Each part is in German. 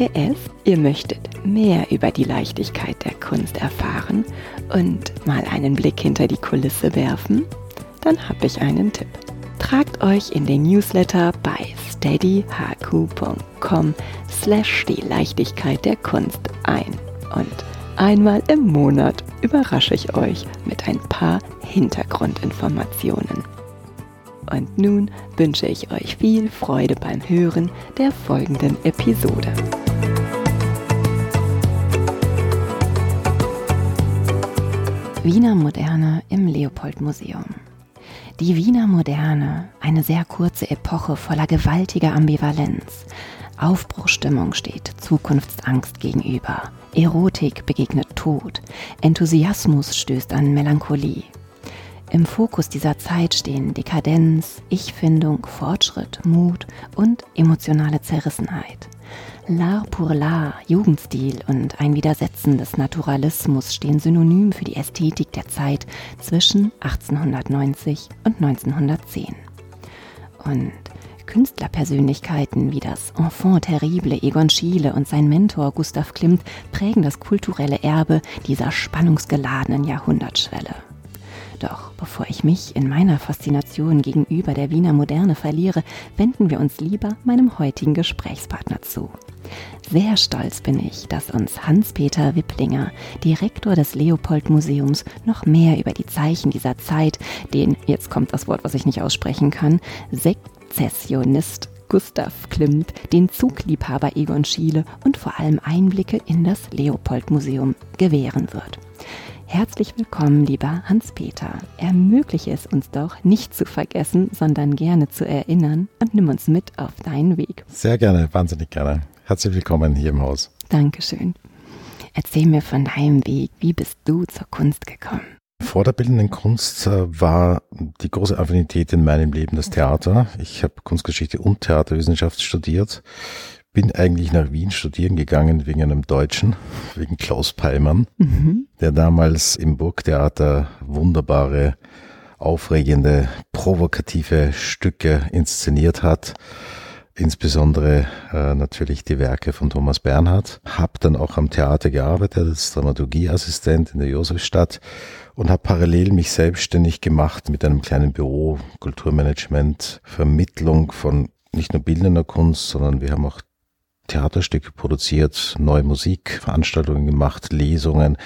PS, ihr möchtet mehr über die Leichtigkeit der Kunst erfahren und mal einen Blick hinter die Kulisse werfen? Dann habe ich einen Tipp. Tragt euch in den Newsletter bei steadyhq.com slash die Leichtigkeit der Kunst ein. Und einmal im Monat überrasche ich euch mit ein paar Hintergrundinformationen. Und nun wünsche ich euch viel Freude beim Hören der folgenden Episode. Wiener Moderne im Leopold-Museum. Die Wiener Moderne, eine sehr kurze Epoche voller gewaltiger Ambivalenz. Aufbruchstimmung steht Zukunftsangst gegenüber. Erotik begegnet Tod. Enthusiasmus stößt an Melancholie. Im Fokus dieser Zeit stehen Dekadenz, Ich-Findung, Fortschritt, Mut und emotionale Zerrissenheit. L'art pour l'art, Jugendstil und ein Widersetzen des Naturalismus stehen synonym für die Ästhetik der Zeit zwischen 1890 und 1910. Und Künstlerpersönlichkeiten wie das Enfant terrible Egon Schiele und sein Mentor Gustav Klimt prägen das kulturelle Erbe dieser spannungsgeladenen Jahrhundertschwelle. Doch bevor ich mich in meiner Faszination gegenüber der Wiener Moderne verliere, wenden wir uns lieber meinem heutigen Gesprächspartner zu. Sehr stolz bin ich, dass uns Hans-Peter Wipplinger, Direktor des Leopold-Museums, noch mehr über die Zeichen dieser Zeit, den, jetzt kommt das Wort, was ich nicht aussprechen kann, Sezessionist Gustav Klimt, den Zugliebhaber Egon Schiele und vor allem Einblicke in das Leopold-Museum gewähren wird. Herzlich willkommen, lieber Hans-Peter. Ermögliche es uns doch, nicht zu vergessen, sondern gerne zu erinnern und nimm uns mit auf deinen Weg. Sehr gerne, wahnsinnig gerne. Herzlich willkommen hier im Haus. Dankeschön. Erzähl mir von deinem Weg. Wie bist du zur Kunst gekommen? Vor der bildenden Kunst äh, war die große Affinität in meinem Leben das Theater. Ich habe Kunstgeschichte und Theaterwissenschaft studiert bin eigentlich nach Wien studieren gegangen wegen einem Deutschen, wegen Klaus Peimann, mhm. der damals im Burgtheater wunderbare, aufregende, provokative Stücke inszeniert hat. Insbesondere äh, natürlich die Werke von Thomas Bernhard. Hab dann auch am Theater gearbeitet als Dramaturgieassistent in der Josefstadt und habe parallel mich selbstständig gemacht mit einem kleinen Büro, Kulturmanagement, Vermittlung von nicht nur bildender Kunst, sondern wir haben auch Theaterstücke produziert, neue Musik, Veranstaltungen gemacht, Lesungen.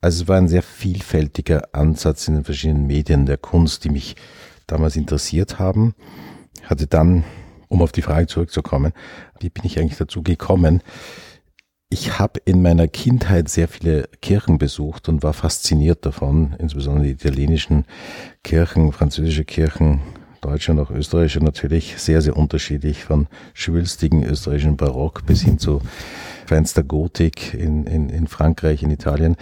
Also es war ein sehr vielfältiger Ansatz in den verschiedenen Medien der Kunst, die mich damals interessiert haben. Hatte dann, um auf die Frage zurückzukommen, wie bin ich eigentlich dazu gekommen? Ich habe in meiner Kindheit sehr viele Kirchen besucht und war fasziniert davon, insbesondere die italienischen Kirchen, französische Kirchen, deutsche und auch österreichische natürlich sehr, sehr unterschiedlich, von schwülstigen österreichischen Barock bis hin zu feinster Gotik in, in, in Frankreich, in Italien.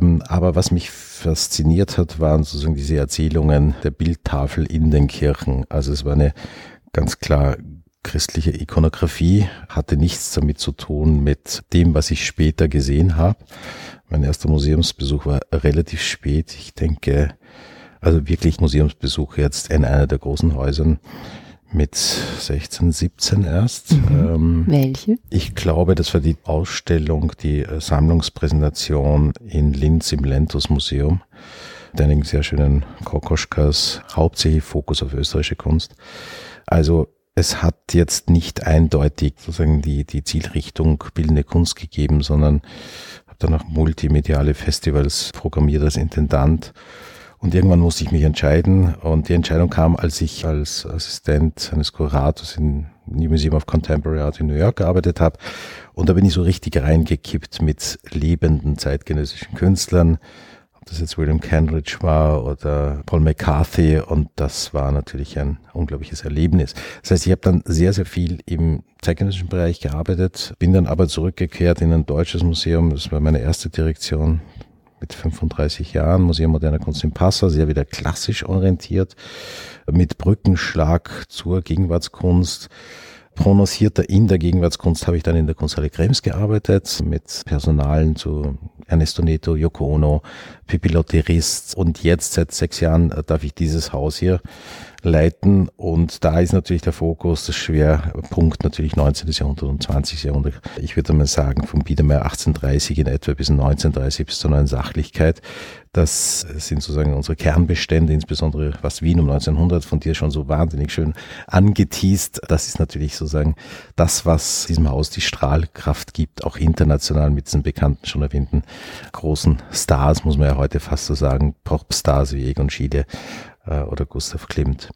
Ähm, aber was mich fasziniert hat, waren sozusagen diese Erzählungen der Bildtafel in den Kirchen. Also es war eine ganz klar christliche Ikonografie, hatte nichts damit zu tun mit dem, was ich später gesehen habe. Mein erster Museumsbesuch war relativ spät. Ich denke, also wirklich Museumsbesuch jetzt in einer der großen Häusern mit 16, 17 erst. Mhm. Ähm, Welche? Ich glaube, das war die Ausstellung, die äh, Sammlungspräsentation in Linz im Lentus Museum. Mit sehr schönen Kokoschkas, hauptsächlich Fokus auf österreichische Kunst. Also es hat jetzt nicht eindeutig sozusagen die, die Zielrichtung bildende Kunst gegeben, sondern dann auch multimediale Festivals programmiert als Intendant. Und irgendwann musste ich mich entscheiden. Und die Entscheidung kam, als ich als Assistent eines Kurators New Museum of Contemporary Art in New York gearbeitet habe. Und da bin ich so richtig reingekippt mit lebenden zeitgenössischen Künstlern, ob das jetzt William Kenridge war oder Paul McCarthy. Und das war natürlich ein unglaubliches Erlebnis. Das heißt, ich habe dann sehr, sehr viel im zeitgenössischen Bereich gearbeitet, bin dann aber zurückgekehrt in ein deutsches Museum. Das war meine erste Direktion mit 35 Jahren, Museum moderner Kunst in Passau, sehr wieder klassisch orientiert, mit Brückenschlag zur Gegenwartskunst. Prononcierter in der Gegenwartskunst habe ich dann in der Kunsthalle Krems gearbeitet, mit Personalen zu Ernesto Neto, Yoko Ono, Pippi Lotterist und jetzt seit sechs Jahren darf ich dieses Haus hier leiten. Und da ist natürlich der Fokus, der Schwerpunkt natürlich 19. Jahrhundert und 20. Jahrhundert. Ich würde mal sagen, vom Biedermeier 1830 in etwa bis 1930 bis zur neuen Sachlichkeit. Das sind sozusagen unsere Kernbestände, insbesondere was Wien um 1900 von dir schon so wahnsinnig schön angeteased. Das ist natürlich sozusagen das, was diesem Haus die Strahlkraft gibt, auch international mit diesen bekannten, schon erwähnten großen Stars, muss man ja heute fast so sagen, Popstars wie Egon Schiede, äh, oder Gustav Klimt.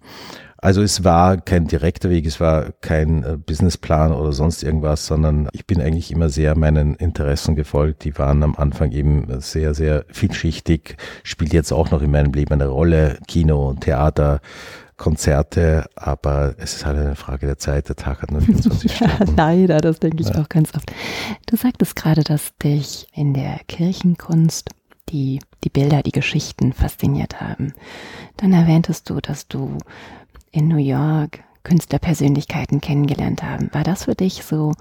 Also es war kein direkter Weg, es war kein äh, Businessplan oder sonst irgendwas, sondern ich bin eigentlich immer sehr meinen Interessen gefolgt. Die waren am Anfang eben sehr, sehr vielschichtig, spielt jetzt auch noch in meinem Leben eine Rolle. Kino, Theater, Konzerte, aber es ist halt eine Frage der Zeit. Der Tag hat nur 24 ja, Stunden. Leider, das denke ich ja. auch ganz oft. Du sagtest gerade, dass dich in der Kirchenkunst die, die Bilder, die Geschichten fasziniert haben. Dann erwähntest du, dass du in New York Künstlerpersönlichkeiten kennengelernt haben. War das für dich so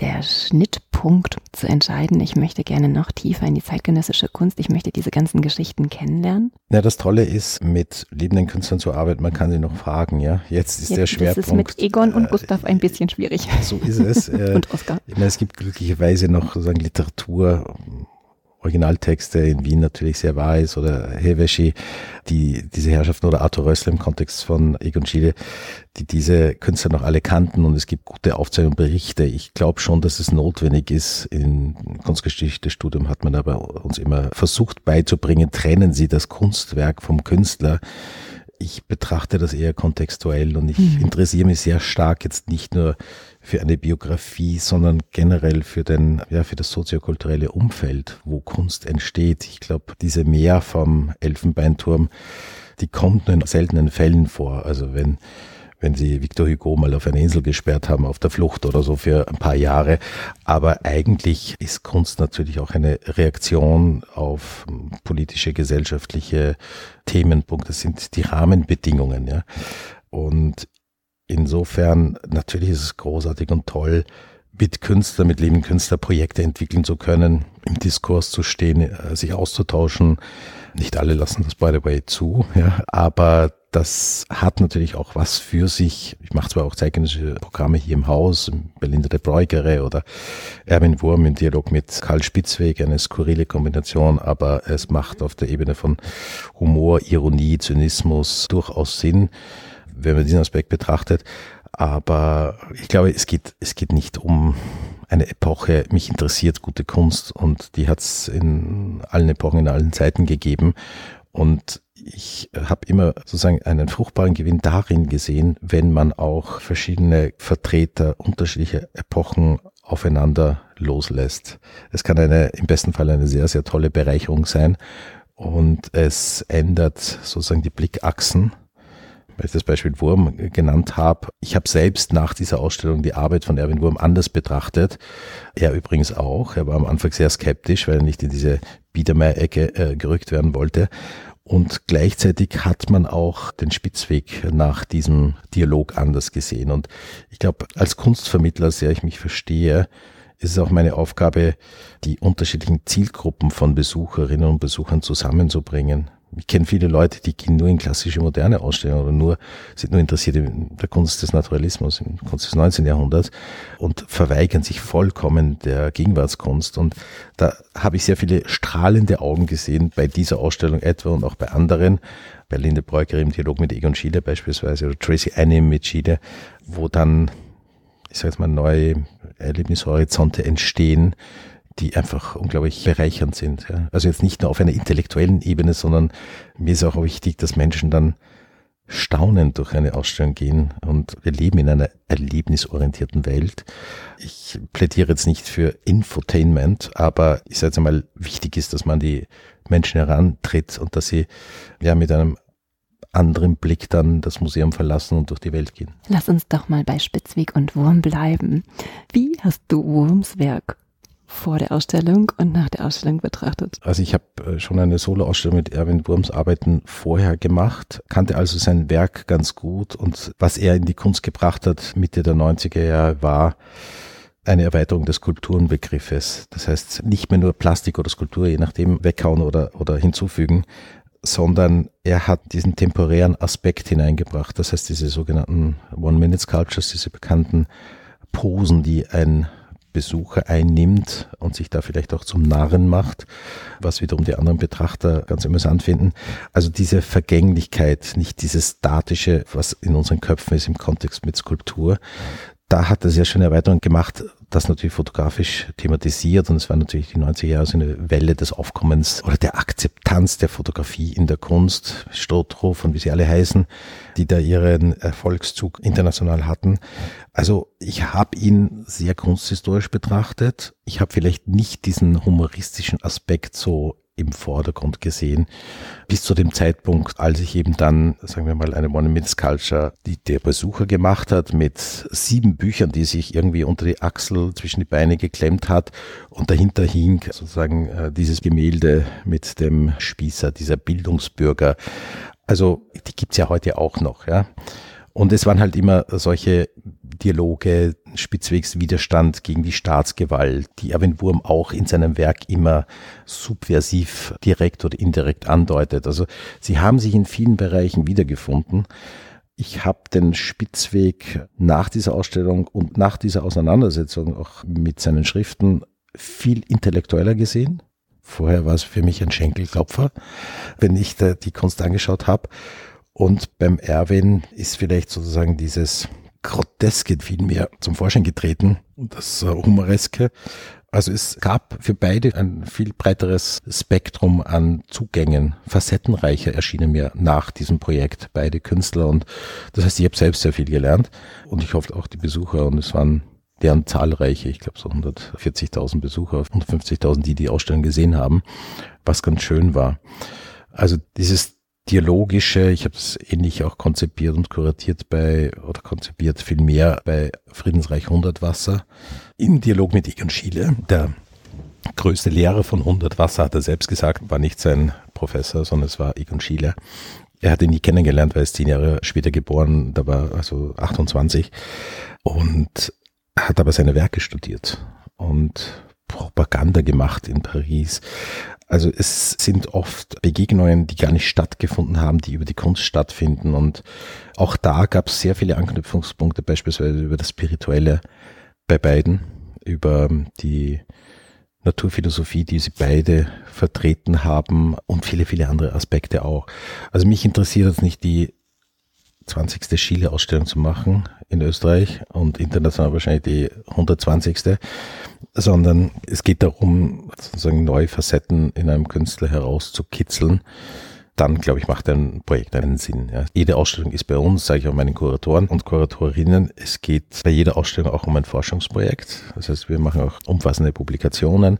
der Schnittpunkt zu entscheiden, ich möchte gerne noch tiefer in die zeitgenössische Kunst, ich möchte diese ganzen Geschichten kennenlernen? Ja, das Tolle ist, mit lebenden Künstlern zu arbeiten, man kann sie noch fragen, ja. Jetzt ist Jetzt der Schwerpunkt. Das ist mit Egon und äh, Gustav ein bisschen schwierig. So ist es. und Oskar. Es gibt glücklicherweise noch sozusagen Literatur, Originaltexte in Wien natürlich sehr wahr ist oder Heveschi, die diese Herrschaften oder Arthur Rössler im Kontext von Egon Schiele, die diese Künstler noch alle kannten und es gibt gute Aufzeichnungen und Berichte. Ich glaube schon, dass es notwendig ist. In Kunstgeschichte-Studium hat man aber uns immer versucht beizubringen, trennen Sie das Kunstwerk vom Künstler ich betrachte das eher kontextuell und ich mhm. interessiere mich sehr stark jetzt nicht nur für eine Biografie, sondern generell für den, ja, für das soziokulturelle Umfeld, wo Kunst entsteht. Ich glaube, diese Mehr vom Elfenbeinturm, die kommt nur in seltenen Fällen vor. Also wenn wenn sie Victor Hugo mal auf eine Insel gesperrt haben, auf der Flucht oder so für ein paar Jahre. Aber eigentlich ist Kunst natürlich auch eine Reaktion auf politische, gesellschaftliche Themenpunkte. Das sind die Rahmenbedingungen, ja. Und insofern, natürlich ist es großartig und toll, mit Künstler, mit lebenden Künstler Projekte entwickeln zu können, im Diskurs zu stehen, äh, sich auszutauschen. Nicht alle lassen das by the way zu, ja, aber das hat natürlich auch was für sich. Ich mache zwar auch zeitgenössische Programme hier im Haus, Belinda de Breugere oder Erwin Wurm im Dialog mit Karl Spitzweg, eine skurrile Kombination, aber es macht auf der Ebene von Humor, Ironie, Zynismus durchaus Sinn, wenn man diesen Aspekt betrachtet. Aber ich glaube, es geht, es geht nicht um eine Epoche. Mich interessiert gute Kunst und die hat es in allen Epochen, in allen Zeiten gegeben. Und ich habe immer sozusagen einen fruchtbaren Gewinn darin gesehen, wenn man auch verschiedene Vertreter unterschiedlicher Epochen aufeinander loslässt. Es kann eine, im besten Fall eine sehr, sehr tolle Bereicherung sein und es ändert sozusagen die Blickachsen weil ich das Beispiel Wurm genannt habe. Ich habe selbst nach dieser Ausstellung die Arbeit von Erwin Wurm anders betrachtet. Er übrigens auch. Er war am Anfang sehr skeptisch, weil er nicht in diese Biedermeier-Ecke äh, gerückt werden wollte. Und gleichzeitig hat man auch den Spitzweg nach diesem Dialog anders gesehen. Und ich glaube, als Kunstvermittler, sehr ich mich verstehe, ist es auch meine Aufgabe, die unterschiedlichen Zielgruppen von Besucherinnen und Besuchern zusammenzubringen ich kenne viele Leute, die gehen nur in klassische moderne Ausstellungen oder nur, sind nur interessiert in der Kunst des Naturalismus, in der Kunst des 19. Jahrhunderts und verweigern sich vollkommen der Gegenwartskunst. Und da habe ich sehr viele strahlende Augen gesehen bei dieser Ausstellung etwa und auch bei anderen. Bei Linde Breuker im Dialog mit Egon Schiele beispielsweise oder Tracy Annim mit Schiele, wo dann, ich sage jetzt mal, neue Erlebnishorizonte entstehen, die einfach unglaublich bereichernd sind. Ja. Also jetzt nicht nur auf einer intellektuellen Ebene, sondern mir ist auch wichtig, dass Menschen dann staunend durch eine Ausstellung gehen und wir leben in einer erlebnisorientierten Welt. Ich plädiere jetzt nicht für Infotainment, aber ich sage jetzt einmal, wichtig ist, dass man die Menschen herantritt und dass sie ja mit einem anderen Blick dann das Museum verlassen und durch die Welt gehen. Lass uns doch mal bei Spitzweg und Wurm bleiben. Wie hast du Wurms Werk vor der Ausstellung und nach der Ausstellung betrachtet? Also ich habe äh, schon eine Solo-Ausstellung mit Erwin Wurms Arbeiten vorher gemacht, kannte also sein Werk ganz gut und was er in die Kunst gebracht hat Mitte der 90er Jahre war eine Erweiterung des Kulturenbegriffes. Das heißt, nicht mehr nur Plastik oder Skulptur, je nachdem, weghauen oder, oder hinzufügen, sondern er hat diesen temporären Aspekt hineingebracht. Das heißt, diese sogenannten One-Minute-Sculptures, diese bekannten Posen, die ein Besucher einnimmt und sich da vielleicht auch zum Narren macht, was wiederum die anderen Betrachter ganz amüsant finden. Also diese Vergänglichkeit, nicht dieses statische, was in unseren Köpfen ist im Kontext mit Skulptur. Da hat er sehr schöne Erweiterung gemacht, das natürlich fotografisch thematisiert und es war natürlich die 90er Jahre so eine Welle des Aufkommens oder der Akzeptanz der Fotografie in der Kunst, Strothhoff und wie sie alle heißen, die da ihren Erfolgszug international hatten. Also ich habe ihn sehr kunsthistorisch betrachtet. Ich habe vielleicht nicht diesen humoristischen Aspekt so im Vordergrund gesehen, bis zu dem Zeitpunkt, als ich eben dann, sagen wir mal, eine Monument Sculpture, die der Besucher gemacht hat, mit sieben Büchern, die sich irgendwie unter die Achsel zwischen die Beine geklemmt hat und dahinter hing sozusagen äh, dieses Gemälde mit dem Spießer, dieser Bildungsbürger. Also die gibt's ja heute auch noch, ja. Und es waren halt immer solche Dialoge, spitzwegs Widerstand gegen die Staatsgewalt, die Erwin Wurm auch in seinem Werk immer subversiv direkt oder indirekt andeutet. Also sie haben sich in vielen Bereichen wiedergefunden. Ich habe den Spitzweg nach dieser Ausstellung und nach dieser Auseinandersetzung auch mit seinen Schriften viel intellektueller gesehen. Vorher war es für mich ein Schenkelklopfer, wenn ich da die Kunst angeschaut habe. Und beim Erwin ist vielleicht sozusagen dieses Groteske viel mehr zum Vorschein getreten, das Humoreske. Also es gab für beide ein viel breiteres Spektrum an Zugängen. Facettenreicher erschienen mir nach diesem Projekt beide Künstler und das heißt, ich habe selbst sehr viel gelernt und ich hoffe auch die Besucher und es waren deren zahlreiche, ich glaube so 140.000 Besucher, 150.000, die die Ausstellung gesehen haben, was ganz schön war. Also dieses dialogische, ich habe es ähnlich auch konzipiert und kuratiert bei, oder konzipiert viel mehr bei Friedensreich 100 Wasser, im Dialog mit Egon Schiele, der größte Lehrer von 100 Wasser, hat er selbst gesagt, war nicht sein Professor, sondern es war Egon Schiele. Er hat ihn nie kennengelernt, weil er ist zehn Jahre später geboren, da war also 28 und hat aber seine Werke studiert und Propaganda gemacht in Paris. Also es sind oft Begegnungen, die gar nicht stattgefunden haben, die über die Kunst stattfinden. Und auch da gab es sehr viele Anknüpfungspunkte, beispielsweise über das Spirituelle bei beiden, über die Naturphilosophie, die sie beide vertreten haben und viele, viele andere Aspekte auch. Also mich interessiert jetzt nicht die 20. Chile-Ausstellung zu machen in Österreich und international wahrscheinlich die 120 sondern es geht darum, sozusagen neue Facetten in einem Künstler herauszukitzeln dann, glaube ich, macht ein Projekt einen Sinn. Ja. Jede Ausstellung ist bei uns, sage ich auch meinen Kuratoren und Kuratorinnen, es geht bei jeder Ausstellung auch um ein Forschungsprojekt. Das heißt, wir machen auch umfassende Publikationen,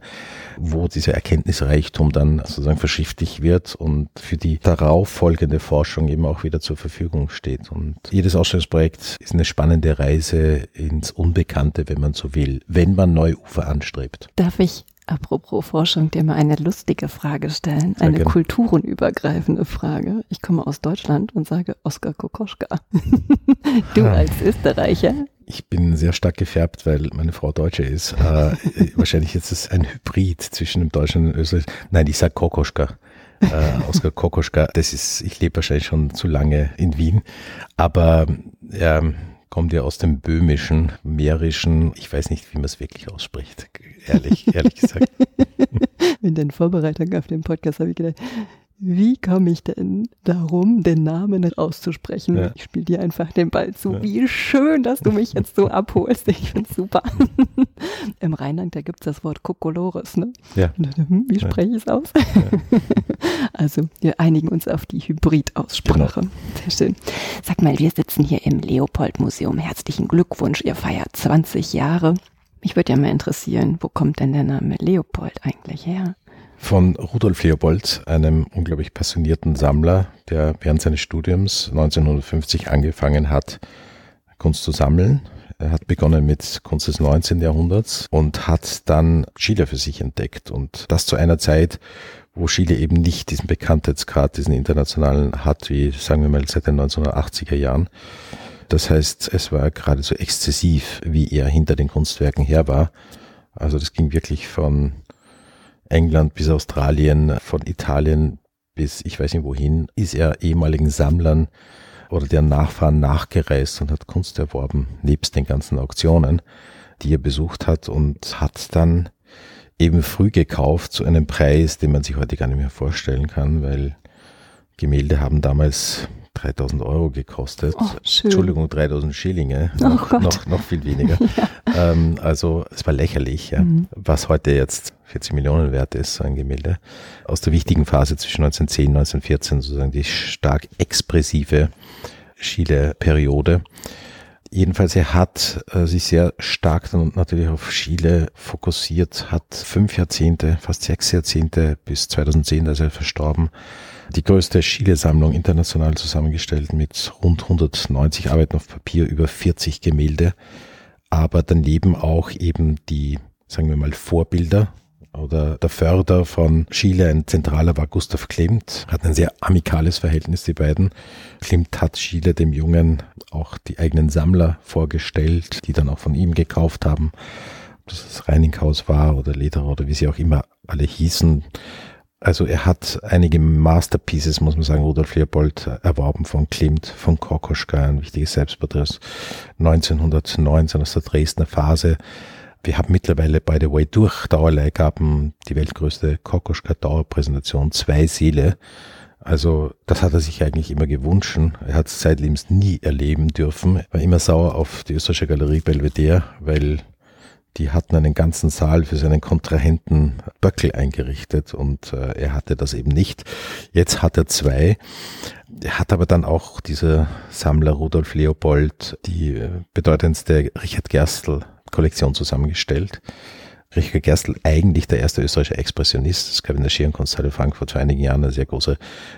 wo dieser Erkenntnisreichtum dann sozusagen verschriftlich wird und für die darauf folgende Forschung eben auch wieder zur Verfügung steht. Und jedes Ausstellungsprojekt ist eine spannende Reise ins Unbekannte, wenn man so will, wenn man neue Ufer anstrebt. Darf ich Apropos Forschung, dir mal eine lustige Frage stellen, eine gerne. kulturenübergreifende Frage. Ich komme aus Deutschland und sage Oskar Kokoschka. du ah. als Österreicher. Ich bin sehr stark gefärbt, weil meine Frau Deutsche ist. Äh, wahrscheinlich ist es ein Hybrid zwischen dem Deutschen und dem Österreich. Nein, ich sage Kokoschka. Äh, Oskar Kokoschka. Das ist, ich lebe wahrscheinlich schon zu lange in Wien. Aber ja, kommt ja aus dem böhmischen, mährischen, ich weiß nicht, wie man es wirklich ausspricht, ehrlich, ehrlich gesagt. In den Vorbereitungen auf den Podcast habe ich gedacht, wie komme ich denn darum, den Namen auszusprechen? Ja. Ich spiele dir einfach den Ball zu. Ja. Wie schön, dass du mich jetzt so abholst. Ich finde es super. Im Rheinland, da gibt es das Wort Kokolores, ne? Ja. Hm, wie spreche ich es aus? Ja. also, wir einigen uns auf die Hybrid-Aussprache. Genau. Sehr schön. Sag mal, wir sitzen hier im Leopold-Museum. Herzlichen Glückwunsch, ihr feiert 20 Jahre. Mich würde ja mal interessieren, wo kommt denn der Name Leopold eigentlich her? Von Rudolf Leopold, einem unglaublich passionierten Sammler, der während seines Studiums 1950 angefangen hat, Kunst zu sammeln. Er hat begonnen mit Kunst des 19. Jahrhunderts und hat dann Chile für sich entdeckt. Und das zu einer Zeit, wo Chile eben nicht diesen Bekanntheitsgrad, diesen internationalen hat, wie sagen wir mal seit den 1980er Jahren. Das heißt, es war geradezu exzessiv, wie er hinter den Kunstwerken her war. Also das ging wirklich von England bis Australien, von Italien bis ich weiß nicht wohin, ist er ehemaligen Sammlern oder deren Nachfahren nachgereist und hat Kunst erworben, nebst den ganzen Auktionen, die er besucht hat und hat dann eben früh gekauft zu einem Preis, den man sich heute gar nicht mehr vorstellen kann, weil Gemälde haben damals 3000 Euro gekostet. Oh, Entschuldigung, 3000 Schillinge. Oh noch, noch, noch, viel weniger. ja. ähm, also es war lächerlich, ja. mhm. was heute jetzt 40 Millionen wert ist, so ein Gemälde. Aus der wichtigen Phase zwischen 1910 und 1914, sozusagen die stark expressive Chile-Periode. Jedenfalls, er hat äh, sich sehr stark dann natürlich auf Chile fokussiert, hat fünf Jahrzehnte, fast sechs Jahrzehnte bis 2010, da ist er verstorben, die größte Chile-Sammlung international zusammengestellt mit rund 190 Arbeiten auf Papier, über 40 Gemälde, aber daneben auch eben die, sagen wir mal, Vorbilder oder der Förder von Chile, ein Zentraler war Gustav Klimt, hat ein sehr amikales Verhältnis, die beiden. Klimt hat Chile dem Jungen auch die eigenen Sammler vorgestellt, die dann auch von ihm gekauft haben. Ob das das Reininghaus war oder Lederer oder wie sie auch immer alle hießen. Also er hat einige Masterpieces, muss man sagen, Rudolf Leopold erworben von Klimt, von Kokoschka, ein wichtiges Selbstporträt 1919 aus der Dresdner Phase. Wir haben mittlerweile, by the way, durch Dauerleihgaben die weltgrößte Kokoschka Dauerpräsentation, zwei Seele. Also das hat er sich eigentlich immer gewünscht. Er hat es zeitlebens nie erleben dürfen. Er war immer sauer auf die österreichische Galerie Belvedere, weil die hatten einen ganzen Saal für seinen Kontrahenten Böckel eingerichtet und äh, er hatte das eben nicht. Jetzt hat er zwei. Er hat aber dann auch dieser Sammler Rudolf Leopold die äh, bedeutendste Richard Gerstl Kollektion zusammengestellt. Richard Gerstl, eigentlich der erste österreichische Expressionist. Es gab in der Schierenkunsthalle Frankfurt vor einigen Jahren eine sehr große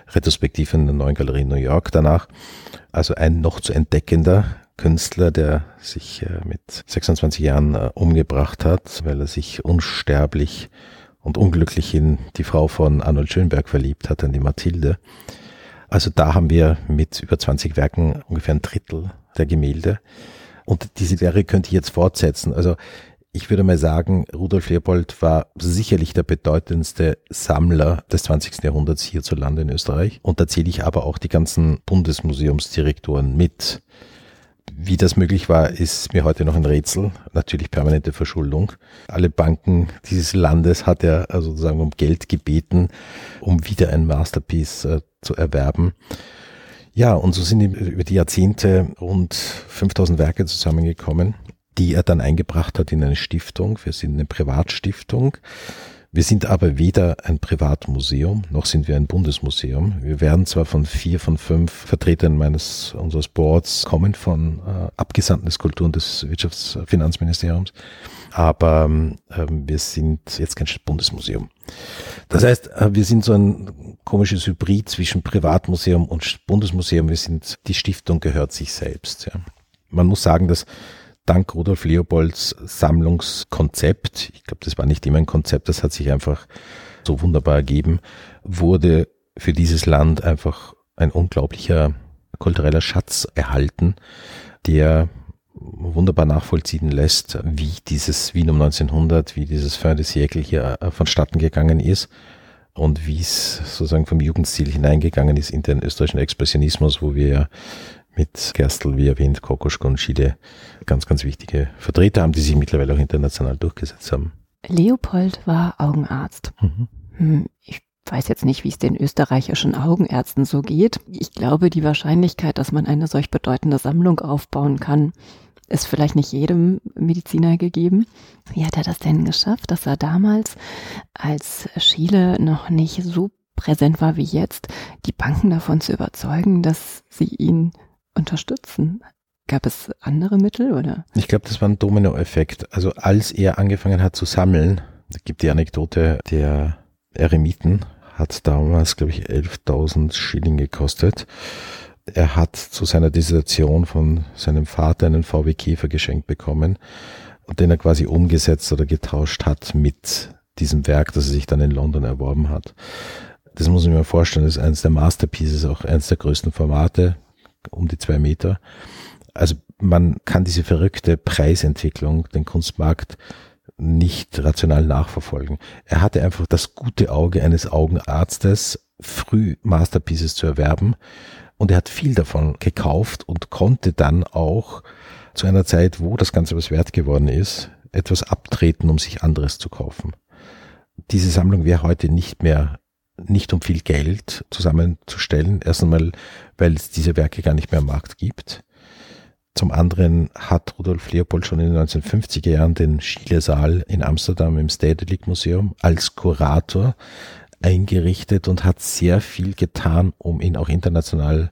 Retrospektive in der neuen Galerie in New York danach. Also ein noch zu entdeckender Künstler, der sich äh, mit 26 Jahren äh, umgebracht hat, weil er sich unsterblich und unglücklich in die Frau von Arnold Schönberg verliebt hat, an die Mathilde. Also da haben wir mit über 20 Werken ungefähr ein Drittel der Gemälde. Und diese Serie könnte ich jetzt fortsetzen. Also ich würde mal sagen, Rudolf Leopold war sicherlich der bedeutendste Sammler des 20. Jahrhunderts hierzulande in Österreich. Und da zähle ich aber auch die ganzen Bundesmuseumsdirektoren mit. Wie das möglich war, ist mir heute noch ein Rätsel. Natürlich permanente Verschuldung. Alle Banken dieses Landes hat er also sozusagen um Geld gebeten, um wieder ein Masterpiece äh, zu erwerben. Ja, und so sind über die Jahrzehnte rund 5000 Werke zusammengekommen, die er dann eingebracht hat in eine Stiftung. Wir sind eine Privatstiftung. Wir sind aber weder ein Privatmuseum, noch sind wir ein Bundesmuseum. Wir werden zwar von vier von fünf Vertretern meines unseres Boards kommen von äh, Abgesandten und des Wirtschaftsfinanzministeriums, aber äh, wir sind jetzt kein Bundesmuseum. Das heißt, äh, wir sind so ein komisches Hybrid zwischen Privatmuseum und Bundesmuseum. Wir sind, die Stiftung gehört sich selbst. Ja. Man muss sagen, dass dank Rudolf Leopolds Sammlungskonzept, ich glaube, das war nicht immer ein Konzept, das hat sich einfach so wunderbar ergeben, wurde für dieses Land einfach ein unglaublicher kultureller Schatz erhalten, der wunderbar nachvollziehen lässt, wie dieses Wien um 1900, wie dieses Fin hier äh, vonstatten gegangen ist und wie es sozusagen vom Jugendstil hineingegangen ist in den österreichischen Expressionismus, wo wir mit Gerstl, wie erwähnt, Kokoschka und Schiede ganz, ganz wichtige Vertreter haben, die sich mittlerweile auch international durchgesetzt haben. Leopold war Augenarzt. Mhm. Hm, ich weiß jetzt nicht, wie es den österreichischen Augenärzten so geht. Ich glaube, die Wahrscheinlichkeit, dass man eine solch bedeutende Sammlung aufbauen kann, ist vielleicht nicht jedem Mediziner gegeben. Wie hat er das denn geschafft, dass er damals, als Chile noch nicht so präsent war wie jetzt, die Banken davon zu überzeugen, dass sie ihn unterstützen? Gab es andere Mittel oder? Ich glaube, das war ein Dominoeffekt. Also als er angefangen hat zu sammeln, es gibt die Anekdote der Eremiten, hat damals, glaube ich, 11.000 Schilling gekostet. Er hat zu seiner Dissertation von seinem Vater einen VW Käfer geschenkt bekommen und den er quasi umgesetzt oder getauscht hat mit diesem Werk, das er sich dann in London erworben hat. Das muss ich mir vorstellen, das ist eines der Masterpieces, auch eines der größten Formate, um die zwei Meter. Also man kann diese verrückte Preisentwicklung, den Kunstmarkt nicht rational nachverfolgen. Er hatte einfach das gute Auge eines Augenarztes, früh Masterpieces zu erwerben und er hat viel davon gekauft und konnte dann auch zu einer Zeit, wo das Ganze was wert geworden ist, etwas abtreten, um sich anderes zu kaufen. Diese Sammlung wäre heute nicht mehr nicht um viel Geld zusammenzustellen. Erst einmal, weil es diese Werke gar nicht mehr am Markt gibt. Zum anderen hat Rudolf Leopold schon in den 1950er Jahren den Schiele-Saal in Amsterdam im Stedelijk Museum als Kurator eingerichtet und hat sehr viel getan, um ihn auch international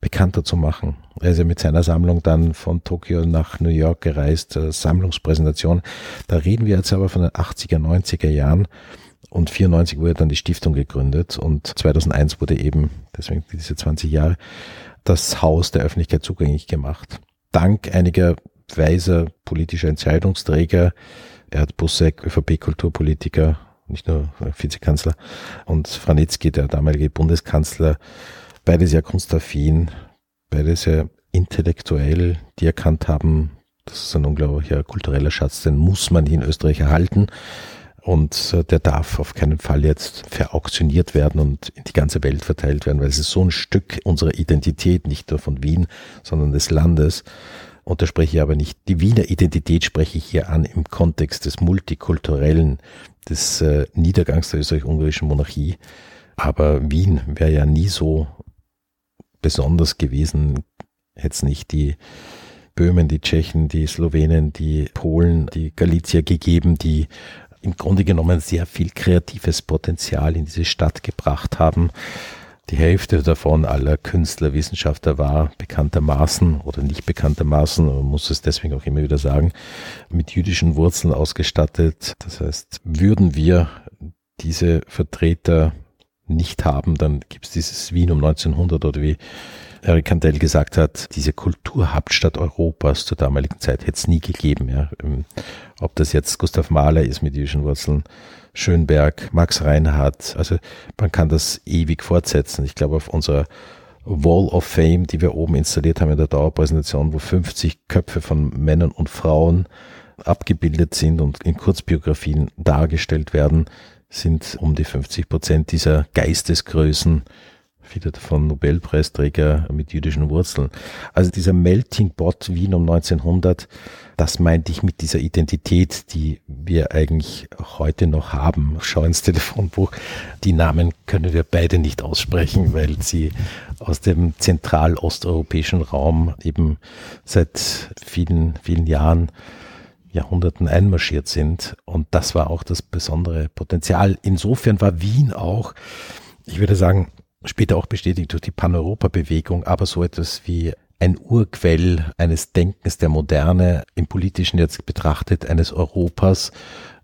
bekannter zu machen. Er ist ja mit seiner Sammlung dann von Tokio nach New York gereist, äh, Sammlungspräsentation. Da reden wir jetzt aber von den 80er, 90er Jahren. Und 94 wurde dann die Stiftung gegründet und 2001 wurde eben, deswegen diese 20 Jahre, das Haus der Öffentlichkeit zugänglich gemacht dank einiger weiser politischer Entscheidungsträger, er hat Busseck, ÖVP-Kulturpolitiker, nicht nur Vizekanzler, und Franitzky, der damalige Bundeskanzler, beide sehr kunstaffin, beide sehr intellektuell, die erkannt haben, das ist ein unglaublicher kultureller Schatz, den muss man in Österreich erhalten. Und äh, der darf auf keinen Fall jetzt verauktioniert werden und in die ganze Welt verteilt werden, weil es ist so ein Stück unserer Identität, nicht nur von Wien, sondern des Landes. Und da spreche ich aber nicht, die Wiener Identität spreche ich hier an im Kontext des Multikulturellen, des äh, Niedergangs der österreich-ungarischen Monarchie. Aber Wien wäre ja nie so besonders gewesen, hätte es nicht die Böhmen, die Tschechen, die Slowenen, die Polen, die Galizier gegeben, die im Grunde genommen sehr viel kreatives Potenzial in diese Stadt gebracht haben. Die Hälfte davon aller Künstler, Wissenschaftler war bekanntermaßen oder nicht bekanntermaßen, man muss es deswegen auch immer wieder sagen, mit jüdischen Wurzeln ausgestattet. Das heißt, würden wir diese Vertreter nicht haben, dann gibt es dieses Wien um 1900 oder wie Eric Kandel gesagt hat, diese Kulturhauptstadt Europas zur damaligen Zeit hätte es nie gegeben. Ja. Ähm, ob das jetzt Gustav Mahler ist mit jüdischen Wurzeln, Schönberg, Max Reinhardt, also man kann das ewig fortsetzen. Ich glaube, auf unserer Wall of Fame, die wir oben installiert haben in der Dauerpräsentation, wo 50 Köpfe von Männern und Frauen abgebildet sind und in Kurzbiografien dargestellt werden, sind um die 50 Prozent dieser Geistesgrößen viele davon Nobelpreisträger mit jüdischen Wurzeln. Also dieser Melting Pot Wien um 1900, das meinte ich mit dieser Identität, die wir eigentlich heute noch haben. Schau ins Telefonbuch. Die Namen können wir beide nicht aussprechen, weil sie aus dem zentralosteuropäischen Raum eben seit vielen, vielen Jahren Jahrhunderten einmarschiert sind. Und das war auch das besondere Potenzial. Insofern war Wien auch, ich würde sagen, später auch bestätigt durch die Pan-Europa-Bewegung, aber so etwas wie ein Urquell eines Denkens der Moderne im politischen jetzt betrachtet eines Europas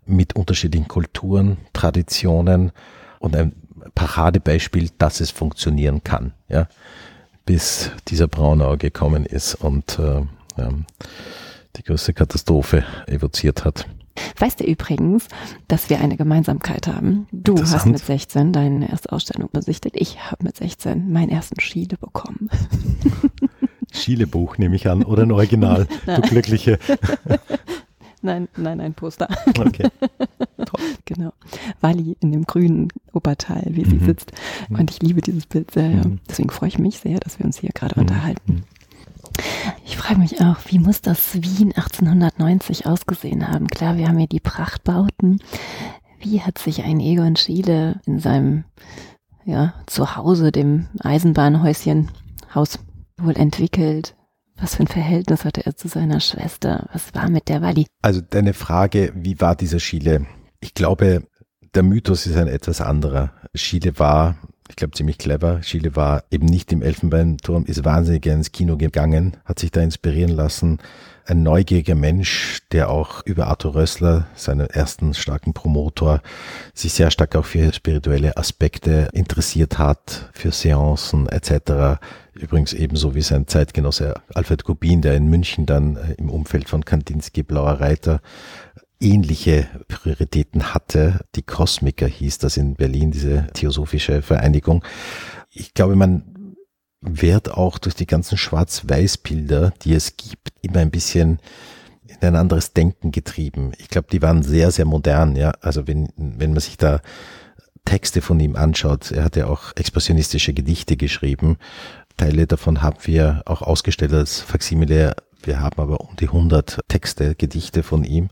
mit unterschiedlichen Kulturen, Traditionen und ein Paradebeispiel, dass es funktionieren kann, ja, bis dieser Braunau gekommen ist und äh, ja, die größte Katastrophe evoziert hat. Weißt du übrigens, dass wir eine Gemeinsamkeit haben? Du hast mit 16 deine erste Ausstellung besichtigt. Ich habe mit 16 meinen ersten Schiele bekommen. Schiele-Buch nehme ich an oder ein Original, du Glückliche. Nein, nein, ein Poster. Okay. Toll. Genau. Wally in dem grünen Oberteil, wie sie mhm. sitzt. Und ich liebe dieses Bild sehr. Mhm. Deswegen freue ich mich sehr, dass wir uns hier gerade mhm. unterhalten. Ich frage mich auch, wie muss das Wien 1890 ausgesehen haben? Klar, wir haben hier die Prachtbauten. Wie hat sich ein Egon Schiele in seinem ja, Zuhause, dem Eisenbahnhäuschen, wohl entwickelt? Was für ein Verhältnis hatte er zu seiner Schwester? Was war mit der Walli? Also deine Frage, wie war dieser Schiele? Ich glaube, der Mythos ist ein etwas anderer. Schiele war ich glaube, ziemlich clever. Schiele war eben nicht im Elfenbeinturm, ist wahnsinnig gerne ins Kino gegangen, hat sich da inspirieren lassen. Ein neugieriger Mensch, der auch über Arthur Rössler, seinen ersten starken Promotor, sich sehr stark auch für spirituelle Aspekte interessiert hat, für Seancen etc. Übrigens ebenso wie sein Zeitgenosse Alfred Kubin, der in München dann äh, im Umfeld von Kandinsky, Blauer Reiter ähnliche Prioritäten hatte. Die Kosmiker hieß das in Berlin, diese theosophische Vereinigung. Ich glaube, man wird auch durch die ganzen Schwarz-Weiß-Bilder, die es gibt, immer ein bisschen in ein anderes Denken getrieben. Ich glaube, die waren sehr, sehr modern, ja. Also wenn, wenn man sich da Texte von ihm anschaut, er hat ja auch expressionistische Gedichte geschrieben. Teile davon haben wir auch ausgestellt als Faximile. Wir haben aber um die 100 Texte, Gedichte von ihm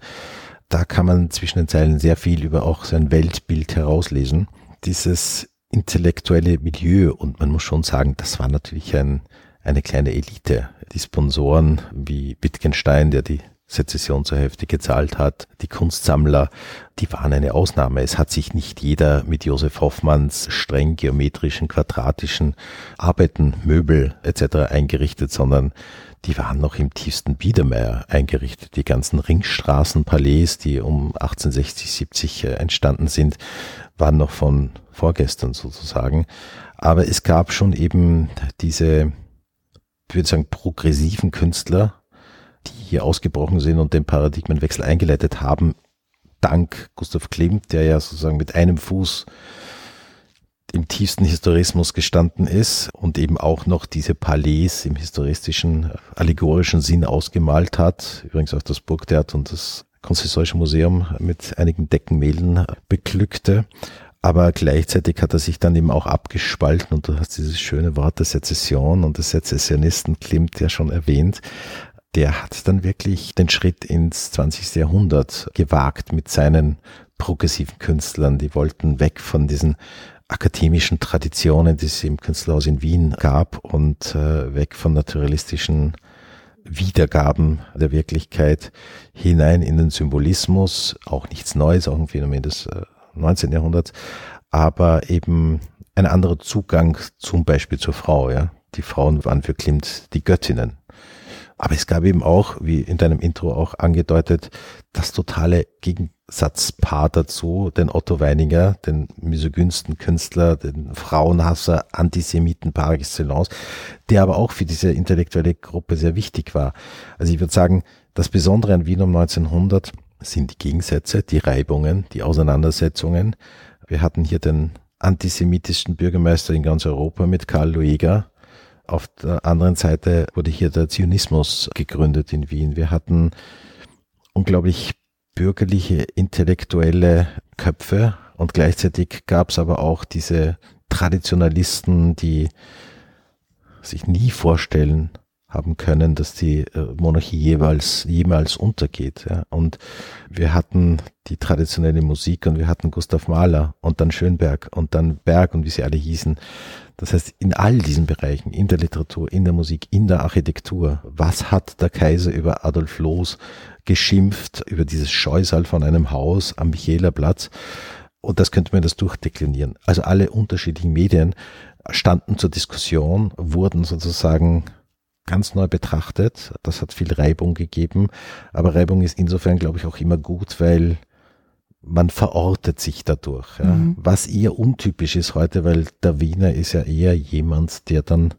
da kann man zwischen den Zeilen sehr viel über auch sein Weltbild herauslesen. Dieses intellektuelle Milieu und man muss schon sagen, das war natürlich ein, eine kleine Elite. Die Sponsoren wie Wittgenstein, der die Sezession zur Hälfte gezahlt hat, die Kunstsammler, die waren eine Ausnahme. Es hat sich nicht jeder mit Josef Hoffmanns streng geometrischen, quadratischen Arbeiten, Möbel etc. eingerichtet, sondern die waren noch im tiefsten Biedermeier eingerichtet. Die ganzen Ringstraßen, Palais, die um 1860, 70 äh, entstanden sind, waren noch von vorgestern sozusagen. Aber es gab schon eben diese, ich würde sagen, progressiven Künstler, die hier ausgebrochen sind und den Paradigmenwechsel eingeleitet haben, dank Gustav Klimt, der ja sozusagen mit einem Fuß im tiefsten Historismus gestanden ist und eben auch noch diese Palais im historistischen, allegorischen Sinn ausgemalt hat. Übrigens auch das Burgtheater und das Kunsthistorische Museum mit einigen Deckenmählen beglückte. Aber gleichzeitig hat er sich dann eben auch abgespalten und du hast dieses schöne Wort der Sezession und des Sezessionisten Klimt ja schon erwähnt. Der hat dann wirklich den Schritt ins 20. Jahrhundert gewagt mit seinen progressiven Künstlern. Die wollten weg von diesen akademischen Traditionen, die es im Künstlerhaus in Wien gab und äh, weg von naturalistischen Wiedergaben der Wirklichkeit hinein in den Symbolismus, auch nichts Neues, auch ein Phänomen des äh, 19. Jahrhunderts, aber eben ein anderer Zugang zum Beispiel zur Frau, ja. Die Frauen waren für Klimt die Göttinnen. Aber es gab eben auch, wie in deinem Intro auch angedeutet, das totale Gegensatzpaar dazu, den Otto Weininger, den misogynsten Künstler, den Frauenhasser, Antisemiten par excellence, der aber auch für diese intellektuelle Gruppe sehr wichtig war. Also ich würde sagen, das Besondere an Wien um 1900 sind die Gegensätze, die Reibungen, die Auseinandersetzungen. Wir hatten hier den antisemitischen Bürgermeister in ganz Europa mit Karl Lueger, auf der anderen Seite wurde hier der Zionismus gegründet in Wien. Wir hatten unglaublich bürgerliche, intellektuelle Köpfe und gleichzeitig gab es aber auch diese Traditionalisten, die sich nie vorstellen haben können, dass die äh, Monarchie jeweils jemals untergeht. Ja. Und wir hatten die traditionelle Musik und wir hatten Gustav Mahler und dann Schönberg und dann Berg und wie sie alle hießen. Das heißt, in all diesen Bereichen, in der Literatur, in der Musik, in der Architektur, was hat der Kaiser über Adolf Loos geschimpft, über dieses Scheusal von einem Haus am Michaelerplatz? Und das könnte man das durchdeklinieren. Also alle unterschiedlichen Medien standen zur Diskussion, wurden sozusagen ganz neu betrachtet. Das hat viel Reibung gegeben. Aber Reibung ist insofern, glaube ich, auch immer gut, weil man verortet sich dadurch. Ja. Mhm. Was eher untypisch ist heute, weil der Wiener ist ja eher jemand, der dann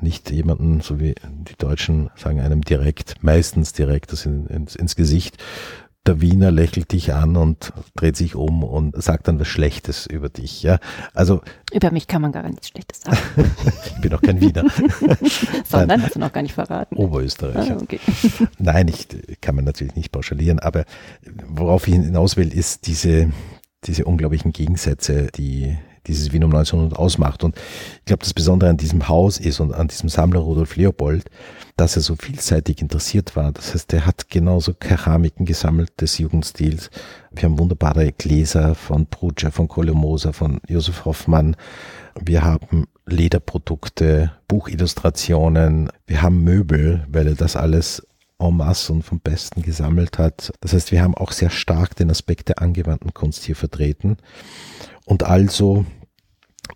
nicht jemanden, so wie die Deutschen sagen, einem direkt, meistens direkt das in, ins, ins Gesicht der Wiener lächelt dich an und dreht sich um und sagt dann was Schlechtes über dich. Ja, also über mich kann man gar nichts Schlechtes sagen. ich bin auch kein Wiener. Sondern hast du noch gar nicht verraten. Oberösterreicher. Ah, okay. Nein, ich kann man natürlich nicht pauschalieren, aber worauf ich hinaus will, ist diese diese unglaublichen Gegensätze, die dieses Wien um 1900 ausmacht. Und ich glaube, das Besondere an diesem Haus ist und an diesem Sammler Rudolf Leopold, dass er so vielseitig interessiert war. Das heißt, er hat genauso Keramiken gesammelt des Jugendstils. Wir haben wunderbare Gläser von Brutscher, von Kolomoser, von Josef Hoffmann. Wir haben Lederprodukte, Buchillustrationen, wir haben Möbel, weil er das alles en masse und vom Besten gesammelt hat. Das heißt, wir haben auch sehr stark den Aspekt der angewandten Kunst hier vertreten. Und also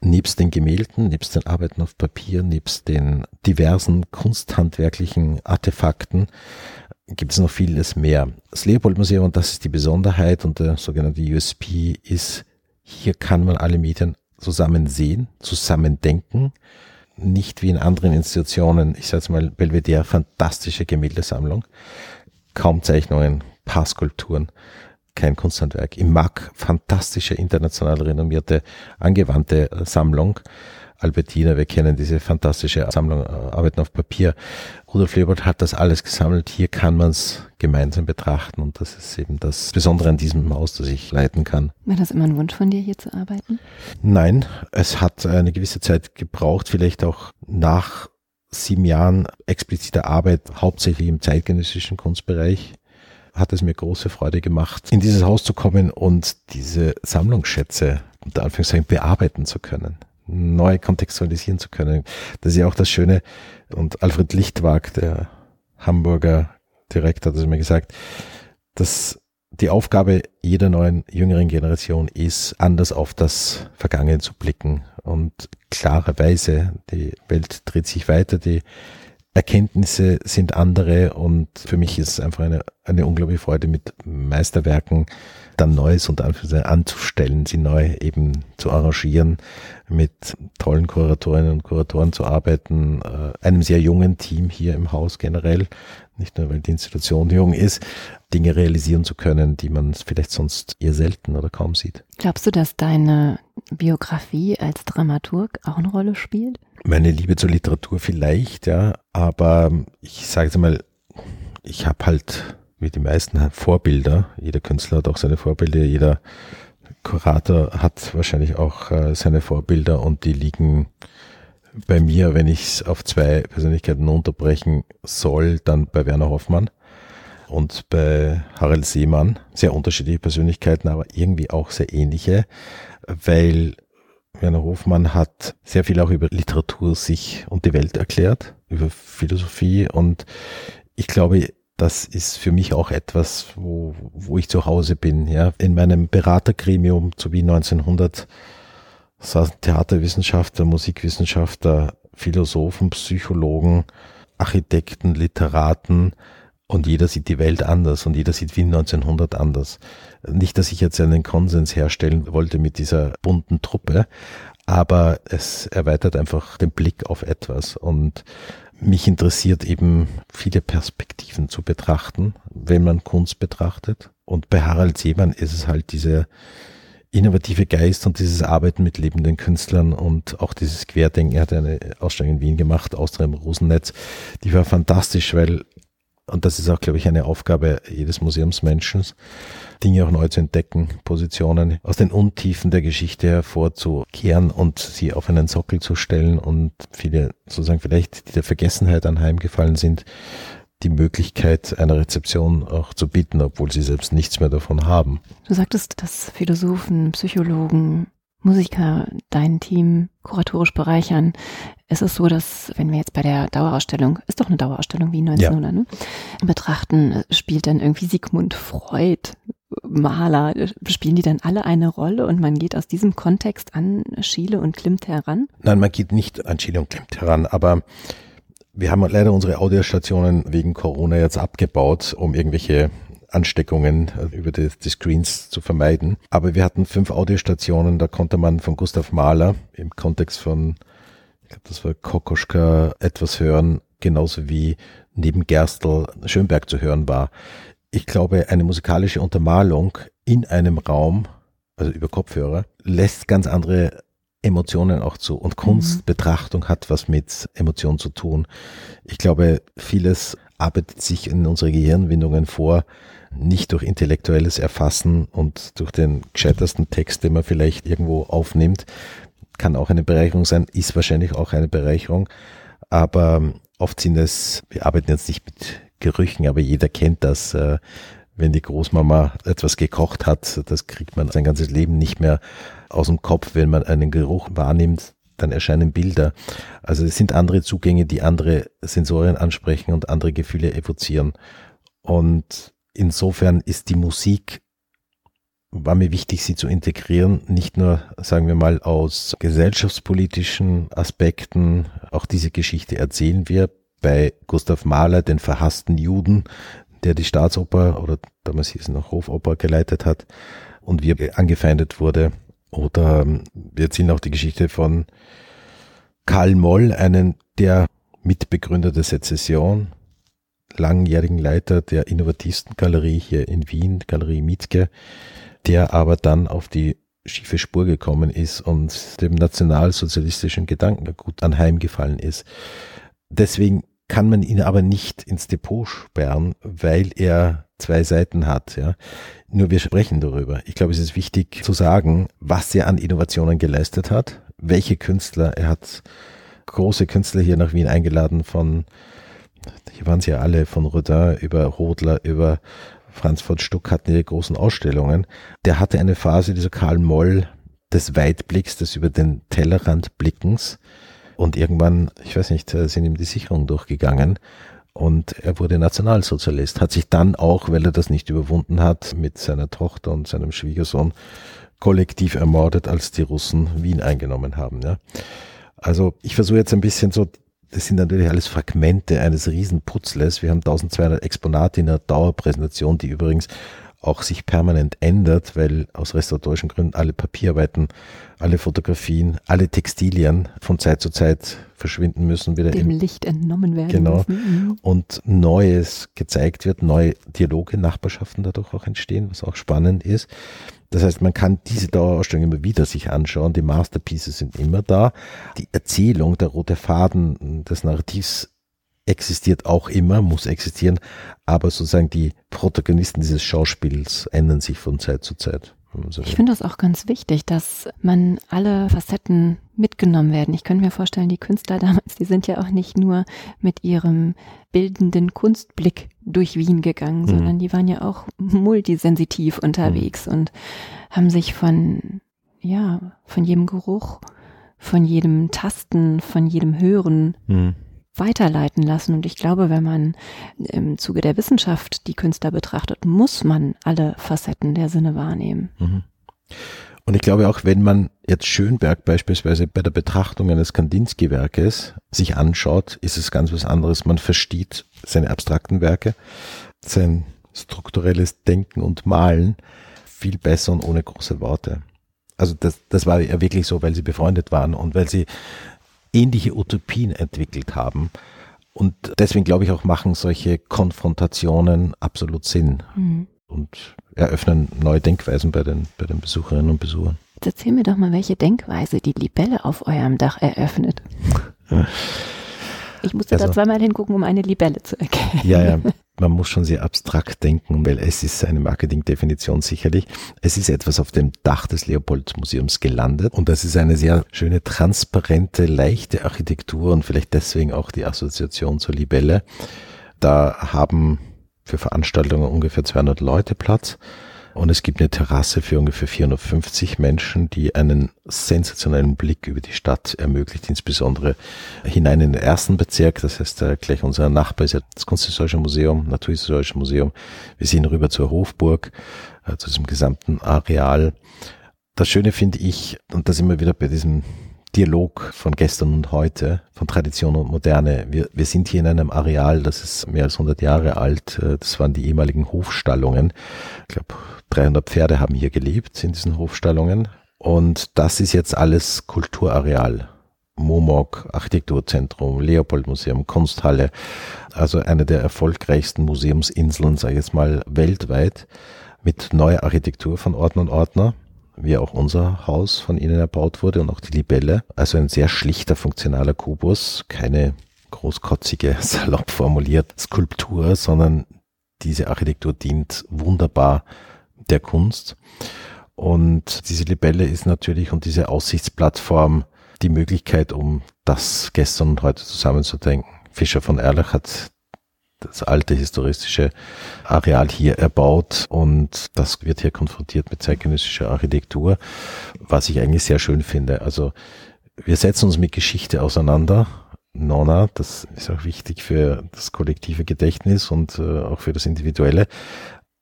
nebst den Gemälden, nebst den Arbeiten auf Papier, nebst den diversen kunsthandwerklichen Artefakten gibt es noch vieles mehr. Das Leopold Museum, und das ist die Besonderheit und der sogenannte USP, ist, hier kann man alle Medien zusammen sehen, zusammen denken, nicht wie in anderen Institutionen, ich sage jetzt mal Belvedere, fantastische Gemäldesammlung, kaum Zeichnungen, paar Skulpturen, kein Kunsthandwerk. Im MAC fantastische international renommierte angewandte Sammlung. Albertina, wir kennen diese fantastische Sammlung äh, Arbeiten auf Papier. Rudolf Leopold hat das alles gesammelt. Hier kann man es gemeinsam betrachten und das ist eben das Besondere an diesem Haus, das ich leiten kann. War das immer ein Wunsch von dir, hier zu arbeiten? Nein, es hat eine gewisse Zeit gebraucht, vielleicht auch nach sieben Jahren expliziter Arbeit, hauptsächlich im zeitgenössischen Kunstbereich hat es mir große Freude gemacht, in dieses Haus zu kommen und diese Sammlungsschätze unter Anführungszeichen bearbeiten zu können neu kontextualisieren zu können. Das ist ja auch das Schöne. Und Alfred Lichtwag, der Hamburger Direktor, hat es mir gesagt, dass die Aufgabe jeder neuen jüngeren Generation ist, anders auf das Vergangene zu blicken und klarerweise, die Welt dreht sich weiter, die Erkenntnisse sind andere und für mich ist es einfach eine, eine unglaubliche Freude, mit Meisterwerken dann Neues und anzustellen, sie neu eben zu arrangieren, mit tollen Kuratorinnen und Kuratoren zu arbeiten, äh, einem sehr jungen Team hier im Haus generell, nicht nur weil die Institution jung ist, Dinge realisieren zu können, die man vielleicht sonst eher selten oder kaum sieht. Glaubst du, dass deine Biografie als Dramaturg auch eine Rolle spielt? Meine Liebe zur Literatur vielleicht, ja, aber ich sage jetzt mal, ich habe halt wie die meisten Vorbilder. Jeder Künstler hat auch seine Vorbilder, jeder Kurator hat wahrscheinlich auch äh, seine Vorbilder und die liegen bei mir, wenn ich es auf zwei Persönlichkeiten unterbrechen soll, dann bei Werner Hoffmann und bei Harald Seemann. Sehr unterschiedliche Persönlichkeiten, aber irgendwie auch sehr ähnliche, weil Werner Hofmann hat sehr viel auch über Literatur sich und die Welt erklärt, über Philosophie und ich glaube, das ist für mich auch etwas, wo, wo ich zu Hause bin. Ja. In meinem Beratergremium zu wie 1900 saßen Theaterwissenschaftler, Musikwissenschaftler, Philosophen, Psychologen, Architekten, Literaten und jeder sieht die Welt anders und jeder sieht Wien 1900 anders. Nicht, dass ich jetzt einen Konsens herstellen wollte mit dieser bunten Truppe, aber es erweitert einfach den Blick auf etwas und mich interessiert eben viele Perspektiven zu betrachten, wenn man Kunst betrachtet. Und bei Harald Seemann ist es halt dieser innovative Geist und dieses Arbeiten mit lebenden Künstlern und auch dieses Querdenken. Er hat eine Ausstellung in Wien gemacht, Austria im Rosennetz. Die war fantastisch, weil und das ist auch, glaube ich, eine Aufgabe jedes Museumsmenschen, Dinge auch neu zu entdecken, Positionen aus den Untiefen der Geschichte hervorzukehren und sie auf einen Sockel zu stellen und viele sozusagen vielleicht, die der Vergessenheit anheimgefallen sind, die Möglichkeit einer Rezeption auch zu bieten, obwohl sie selbst nichts mehr davon haben. Du sagtest, dass Philosophen, Psychologen, Musiker dein Team kuratorisch bereichern. Es ist so, dass wenn wir jetzt bei der Dauerausstellung, ist doch eine Dauerausstellung wie 1900, ja. ne, betrachten, spielt dann irgendwie Sigmund Freud, Maler, spielen die dann alle eine Rolle und man geht aus diesem Kontext an Schiele und Klimt heran? Nein, man geht nicht an Schiele und Klimt heran, aber wir haben leider unsere Audiostationen wegen Corona jetzt abgebaut, um irgendwelche Ansteckungen äh, über die, die, Screens zu vermeiden. Aber wir hatten fünf Audiostationen, da konnte man von Gustav Mahler im Kontext von, ich glaube, das war Kokoschka, etwas hören, genauso wie neben Gerstl Schönberg zu hören war. Ich glaube, eine musikalische Untermalung in einem Raum, also über Kopfhörer, lässt ganz andere Emotionen auch zu. Und Kunstbetrachtung mhm. hat was mit Emotionen zu tun. Ich glaube, vieles arbeitet sich in unsere Gehirnwindungen vor, nicht durch intellektuelles Erfassen und durch den gescheitersten Text, den man vielleicht irgendwo aufnimmt, kann auch eine Bereicherung sein, ist wahrscheinlich auch eine Bereicherung, aber oft sind es, wir arbeiten jetzt nicht mit Gerüchen, aber jeder kennt das, äh, wenn die Großmama etwas gekocht hat, das kriegt man sein ganzes Leben nicht mehr aus dem Kopf, wenn man einen Geruch wahrnimmt, dann erscheinen Bilder. Also es sind andere Zugänge, die andere Sensorien ansprechen und andere Gefühle evozieren. Und insofern ist die Musik, war mir wichtig, sie zu integrieren, nicht nur, sagen wir mal, aus gesellschaftspolitischen Aspekten. Auch diese Geschichte erzählen wir bei Gustav Mahler, den verhassten Juden, der die Staatsoper oder damals hieß es noch Hofoper geleitet hat und wie er angefeindet wurde. Oder ähm, wir erzählen auch die Geschichte von Karl Moll, einen der Mitbegründer der Sezession, langjährigen Leiter der innovativsten Galerie hier in Wien, Galerie Mietke, der aber dann auf die schiefe Spur gekommen ist und dem nationalsozialistischen Gedanken gut anheimgefallen ist. Deswegen kann man ihn aber nicht ins Depot sperren, weil er zwei Seiten hat. Ja. Nur wir sprechen darüber. Ich glaube, es ist wichtig zu sagen, was er an Innovationen geleistet hat, welche Künstler. Er hat große Künstler hier nach Wien eingeladen von, hier waren sie ja alle, von Rodin über Hodler, über Franz von Stuck hatten die großen Ausstellungen. Der hatte eine Phase, dieser Karl Moll, des Weitblicks, des über den Tellerrand Blickens und irgendwann, ich weiß nicht, äh, sind ihm die Sicherungen durchgegangen und er wurde Nationalsozialist, hat sich dann auch, weil er das nicht überwunden hat, mit seiner Tochter und seinem Schwiegersohn kollektiv ermordet, als die Russen Wien eingenommen haben. Ja. Also ich versuche jetzt ein bisschen so, das sind natürlich alles Fragmente eines riesen Putzles. Wir haben 1200 Exponate in einer Dauerpräsentation, die übrigens auch sich permanent ändert, weil aus restauratorischen Gründen alle Papierarbeiten, alle Fotografien, alle Textilien von Zeit zu Zeit verschwinden müssen, wieder dem im, Licht entnommen werden genau, müssen. Mhm. Und Neues gezeigt wird, neue Dialoge, Nachbarschaften dadurch auch entstehen, was auch spannend ist. Das heißt, man kann diese Dauerausstellung immer wieder sich anschauen. Die Masterpieces sind immer da. Die Erzählung, der rote Faden des Narrativs existiert auch immer, muss existieren, aber sozusagen die Protagonisten dieses Schauspiels ändern sich von Zeit zu Zeit. Also ich finde das auch ganz wichtig, dass man alle Facetten mitgenommen werden. Ich könnte mir vorstellen, die Künstler damals, die sind ja auch nicht nur mit ihrem bildenden Kunstblick durch Wien gegangen, mhm. sondern die waren ja auch multisensitiv unterwegs mhm. und haben sich von, ja, von jedem Geruch, von jedem Tasten, von jedem Hören mhm weiterleiten lassen. Und ich glaube, wenn man im Zuge der Wissenschaft die Künstler betrachtet, muss man alle Facetten der Sinne wahrnehmen. Mhm. Und ich glaube auch, wenn man jetzt Schönberg beispielsweise bei der Betrachtung eines Kandinsky-Werkes sich anschaut, ist es ganz was anderes. Man versteht seine abstrakten Werke, sein strukturelles Denken und Malen viel besser und ohne große Worte. Also das, das war ja wirklich so, weil sie befreundet waren und weil sie ähnliche Utopien entwickelt haben. Und deswegen glaube ich auch, machen solche Konfrontationen absolut Sinn mhm. und eröffnen neue Denkweisen bei den, bei den Besucherinnen und Besuchern. Jetzt erzähl mir doch mal, welche Denkweise die Libelle auf eurem Dach eröffnet. Ich musste also, da zweimal hingucken, um eine Libelle zu erkennen. Ja, ja man muss schon sehr abstrakt denken, weil es ist eine Marketingdefinition sicherlich. Es ist etwas auf dem Dach des Leopold-Museums gelandet und das ist eine sehr schöne, transparente, leichte Architektur und vielleicht deswegen auch die Assoziation zur Libelle. Da haben für Veranstaltungen ungefähr 200 Leute Platz. Und es gibt eine Terrasse für ungefähr 450 Menschen, die einen sensationellen Blick über die Stadt ermöglicht, insbesondere hinein in den ersten Bezirk. Das heißt, äh, gleich unser Nachbar ist ja das Kunsthistorische Museum, Naturhistorische Museum. Wir sehen rüber zur Hofburg, äh, zu diesem gesamten Areal. Das Schöne finde ich, und da sind wir wieder bei diesem Dialog von gestern und heute, von Tradition und Moderne. Wir, wir sind hier in einem Areal, das ist mehr als 100 Jahre alt. Äh, das waren die ehemaligen Hofstallungen. Ich glaube, 300 Pferde haben hier gelebt in diesen Hofstallungen. Und das ist jetzt alles Kulturareal. Momok, Architekturzentrum, Leopold-Museum, Kunsthalle. Also eine der erfolgreichsten Museumsinseln, sage ich jetzt mal, weltweit mit neuer Architektur von Ordner und Ordner wie auch unser Haus von ihnen erbaut wurde und auch die Libelle. Also ein sehr schlichter, funktionaler Kubus, keine großkotzige, salopp formuliert, Skulptur, sondern diese Architektur dient wunderbar der Kunst. Und diese Libelle ist natürlich und diese Aussichtsplattform die Möglichkeit, um das gestern und heute zusammenzudenken. Fischer von Erlach hat das alte historistische Areal hier erbaut und das wird hier konfrontiert mit zeitgenössischer Architektur, was ich eigentlich sehr schön finde. Also wir setzen uns mit Geschichte auseinander. Nona, das ist auch wichtig für das kollektive Gedächtnis und äh, auch für das Individuelle.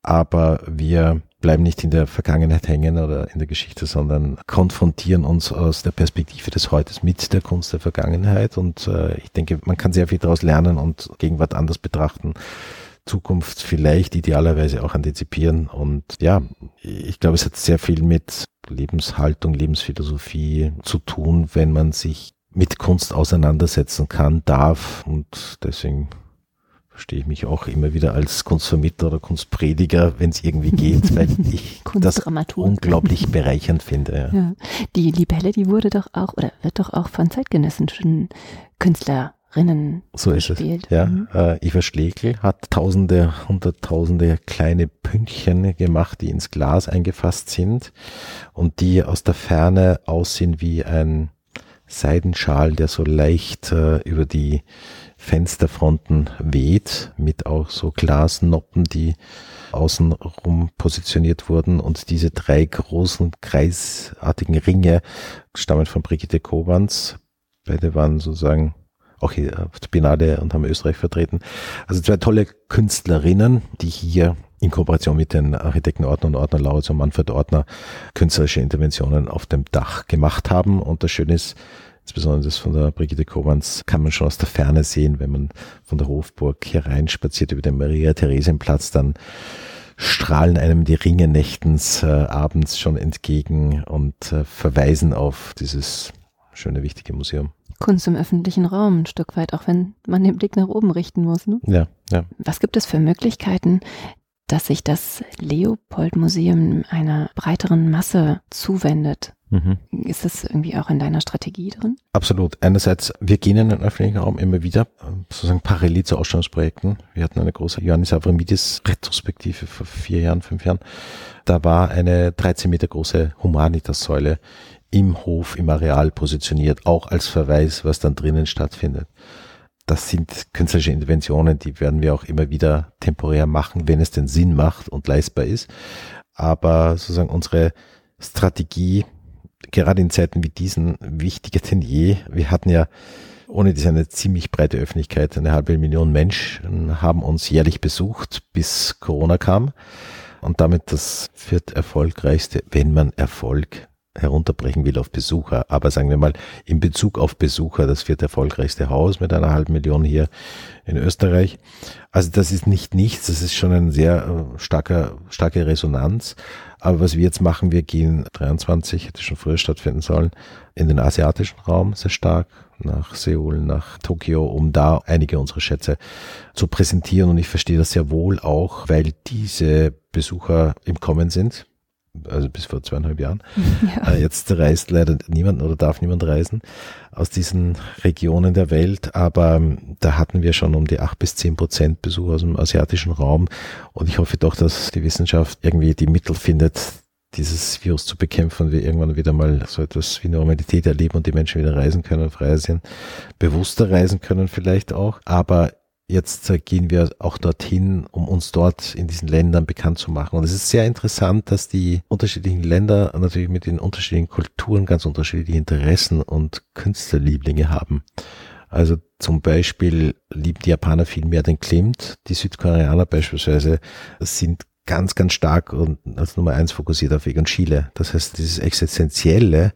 Aber wir bleiben nicht in der Vergangenheit hängen oder in der Geschichte, sondern konfrontieren uns aus der Perspektive des Heutes mit der Kunst der Vergangenheit. Und äh, ich denke, man kann sehr viel daraus lernen und Gegenwart anders betrachten. Zukunft vielleicht idealerweise auch antizipieren. Und ja, ich glaube, es hat sehr viel mit Lebenshaltung, Lebensphilosophie zu tun, wenn man sich mit Kunst auseinandersetzen kann, darf. Und deswegen verstehe ich mich auch immer wieder als Kunstvermittler oder Kunstprediger, wenn es irgendwie geht, weil ich das unglaublich bereichernd finde. Ja. ja. Die Libelle, die wurde doch auch oder wird doch auch von zeitgenössischen Künstlerinnen so ist gespielt. es. Ja, mhm. äh, Eva Schlegel hat Tausende, Hunderttausende kleine Pünktchen gemacht, die ins Glas eingefasst sind und die aus der Ferne aussehen wie ein Seidenschal, der so leicht äh, über die Fensterfronten weht, mit auch so Glasnoppen, die außenrum positioniert wurden. Und diese drei großen kreisartigen Ringe stammen von Brigitte Kobans. Beide waren sozusagen auch hier auf der Biennale und haben Österreich vertreten. Also zwei tolle Künstlerinnen, die hier in Kooperation mit den Architekten Ordner und Ordner Lautz und Manfred Ordner künstlerische Interventionen auf dem Dach gemacht haben. Und das Schöne ist, Insbesondere das von der Brigitte Kobans kann man schon aus der Ferne sehen, wenn man von der Hofburg hereinspaziert über den Maria-Theresienplatz, dann strahlen einem die Ringe nächtens äh, abends schon entgegen und äh, verweisen auf dieses schöne, wichtige Museum. Kunst im öffentlichen Raum ein Stück weit, auch wenn man den Blick nach oben richten muss. Ne? Ja, ja. Was gibt es für Möglichkeiten, dass sich das Leopold-Museum einer breiteren Masse zuwendet? Mhm. Ist das irgendwie auch in deiner Strategie drin? Absolut. Einerseits, wir gehen in den öffentlichen Raum immer wieder, sozusagen parallel zu Ausstellungsprojekten. Wir hatten eine große Ioannis Avramidis Retrospektive vor vier Jahren, fünf Jahren. Da war eine 13 Meter große Humanitas-Säule im Hof, im Areal positioniert, auch als Verweis, was dann drinnen stattfindet. Das sind künstlerische Interventionen, die werden wir auch immer wieder temporär machen, wenn es denn Sinn macht und leistbar ist. Aber sozusagen unsere Strategie gerade in Zeiten wie diesen wichtiger denn je. Wir hatten ja ohne diese eine ziemlich breite Öffentlichkeit, eine halbe Million Menschen haben uns jährlich besucht, bis Corona kam. Und damit das viert erfolgreichste, wenn man Erfolg herunterbrechen will auf Besucher, aber sagen wir mal in Bezug auf Besucher das viert erfolgreichste Haus mit einer halben Million hier in Österreich. Also das ist nicht nichts, das ist schon ein sehr äh, starker, starke Resonanz. Aber was wir jetzt machen, wir gehen 23, hätte schon früher stattfinden sollen, in den asiatischen Raum sehr stark, nach Seoul, nach Tokio, um da einige unserer Schätze zu präsentieren. Und ich verstehe das sehr wohl auch, weil diese Besucher im Kommen sind also bis vor zweieinhalb Jahren. Ja. Äh, jetzt reist leider niemand oder darf niemand reisen aus diesen Regionen der Welt, aber ähm, da hatten wir schon um die acht bis zehn Prozent Besuch aus dem asiatischen Raum und ich hoffe doch, dass die Wissenschaft irgendwie die Mittel findet, dieses Virus zu bekämpfen und wir irgendwann wieder mal so etwas wie Normalität erleben und die Menschen wieder reisen können, frei sind, bewusster reisen können vielleicht auch, aber Jetzt äh, gehen wir auch dorthin, um uns dort in diesen Ländern bekannt zu machen. Und es ist sehr interessant, dass die unterschiedlichen Länder natürlich mit den unterschiedlichen Kulturen ganz unterschiedliche Interessen und Künstlerlieblinge haben. Also zum Beispiel lieben die Japaner viel mehr den Klimt. Die Südkoreaner beispielsweise sind ganz, ganz stark und als Nummer eins fokussiert auf Weg Chile. Das heißt, dieses Existenzielle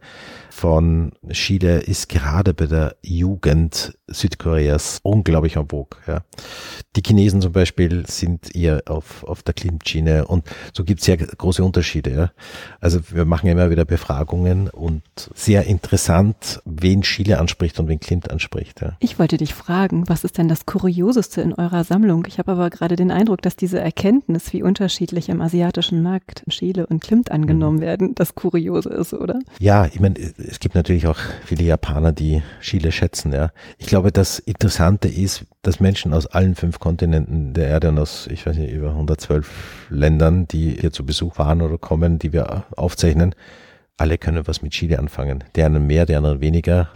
von Chile ist gerade bei der Jugend Südkoreas unglaublich am Vogue. Ja. Die Chinesen zum Beispiel sind eher auf, auf der Klimmschiene und so gibt es sehr große Unterschiede. Ja. Also wir machen immer wieder Befragungen und sehr interessant, wen Chile anspricht und wen Klimt anspricht. Ja. Ich wollte dich fragen, was ist denn das Kurioseste in eurer Sammlung? Ich habe aber gerade den Eindruck, dass diese Erkenntnis, wie unterschiedlich unterschiedlich im asiatischen Markt Chile und Klimt angenommen mhm. werden, das Kuriose ist, oder? Ja, ich meine, es gibt natürlich auch viele Japaner, die Chile schätzen, ja. Ich glaube, das Interessante ist, dass Menschen aus allen fünf Kontinenten der Erde und aus, ich weiß nicht, über 112 Ländern, die hier zu Besuch waren oder kommen, die wir aufzeichnen, alle können was mit Chile anfangen. Der einen mehr, der anderen weniger.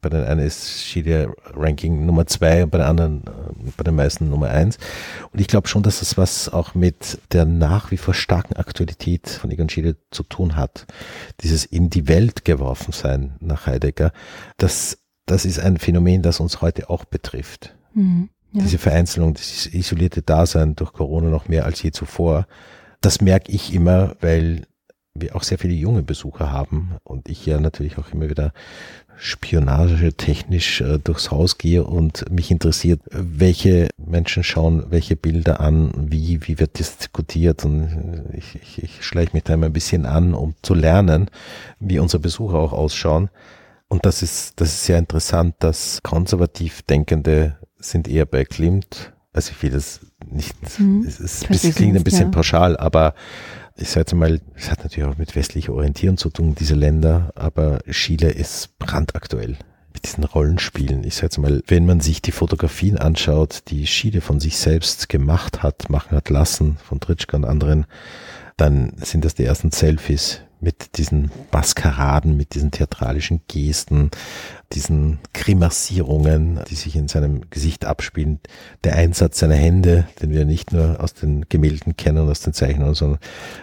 Bei den einen ist Chile Ranking Nummer zwei und bei den anderen, äh, bei den meisten Nummer eins. Und ich glaube schon, dass das was auch mit der nach wie vor starken Aktualität von Egon Chile zu tun hat. Dieses in die Welt geworfen sein nach Heidegger, das, das ist ein Phänomen, das uns heute auch betrifft. Mhm, ja. Diese Vereinzelung, dieses isolierte Dasein durch Corona noch mehr als je zuvor. Das merke ich immer, weil wir auch sehr viele junge Besucher haben und ich ja natürlich auch immer wieder Spionage technisch äh, durchs Haus gehe und mich interessiert, welche Menschen schauen welche Bilder an, wie, wie wird diskutiert und ich, ich, ich schleiche mich da immer ein bisschen an, um zu lernen, wie unsere Besucher auch ausschauen. Und das ist, das ist sehr interessant, dass konservativ Denkende sind eher bei Klimt, also ich will das nicht, mhm. es, ist, es klingt ein bisschen ja. pauschal, aber ich sage mal, es hat natürlich auch mit westlicher Orientierung zu tun, diese Länder, aber Chile ist brandaktuell mit diesen Rollenspielen. Ich sage mal, wenn man sich die Fotografien anschaut, die Chile von sich selbst gemacht hat, machen hat lassen, von Tritschka und anderen, dann sind das die ersten Selfies mit diesen Maskeraden, mit diesen theatralischen Gesten, diesen Grimassierungen, die sich in seinem Gesicht abspielen, der Einsatz seiner Hände, den wir nicht nur aus den Gemälden kennen, aus den Zeichnungen, sondern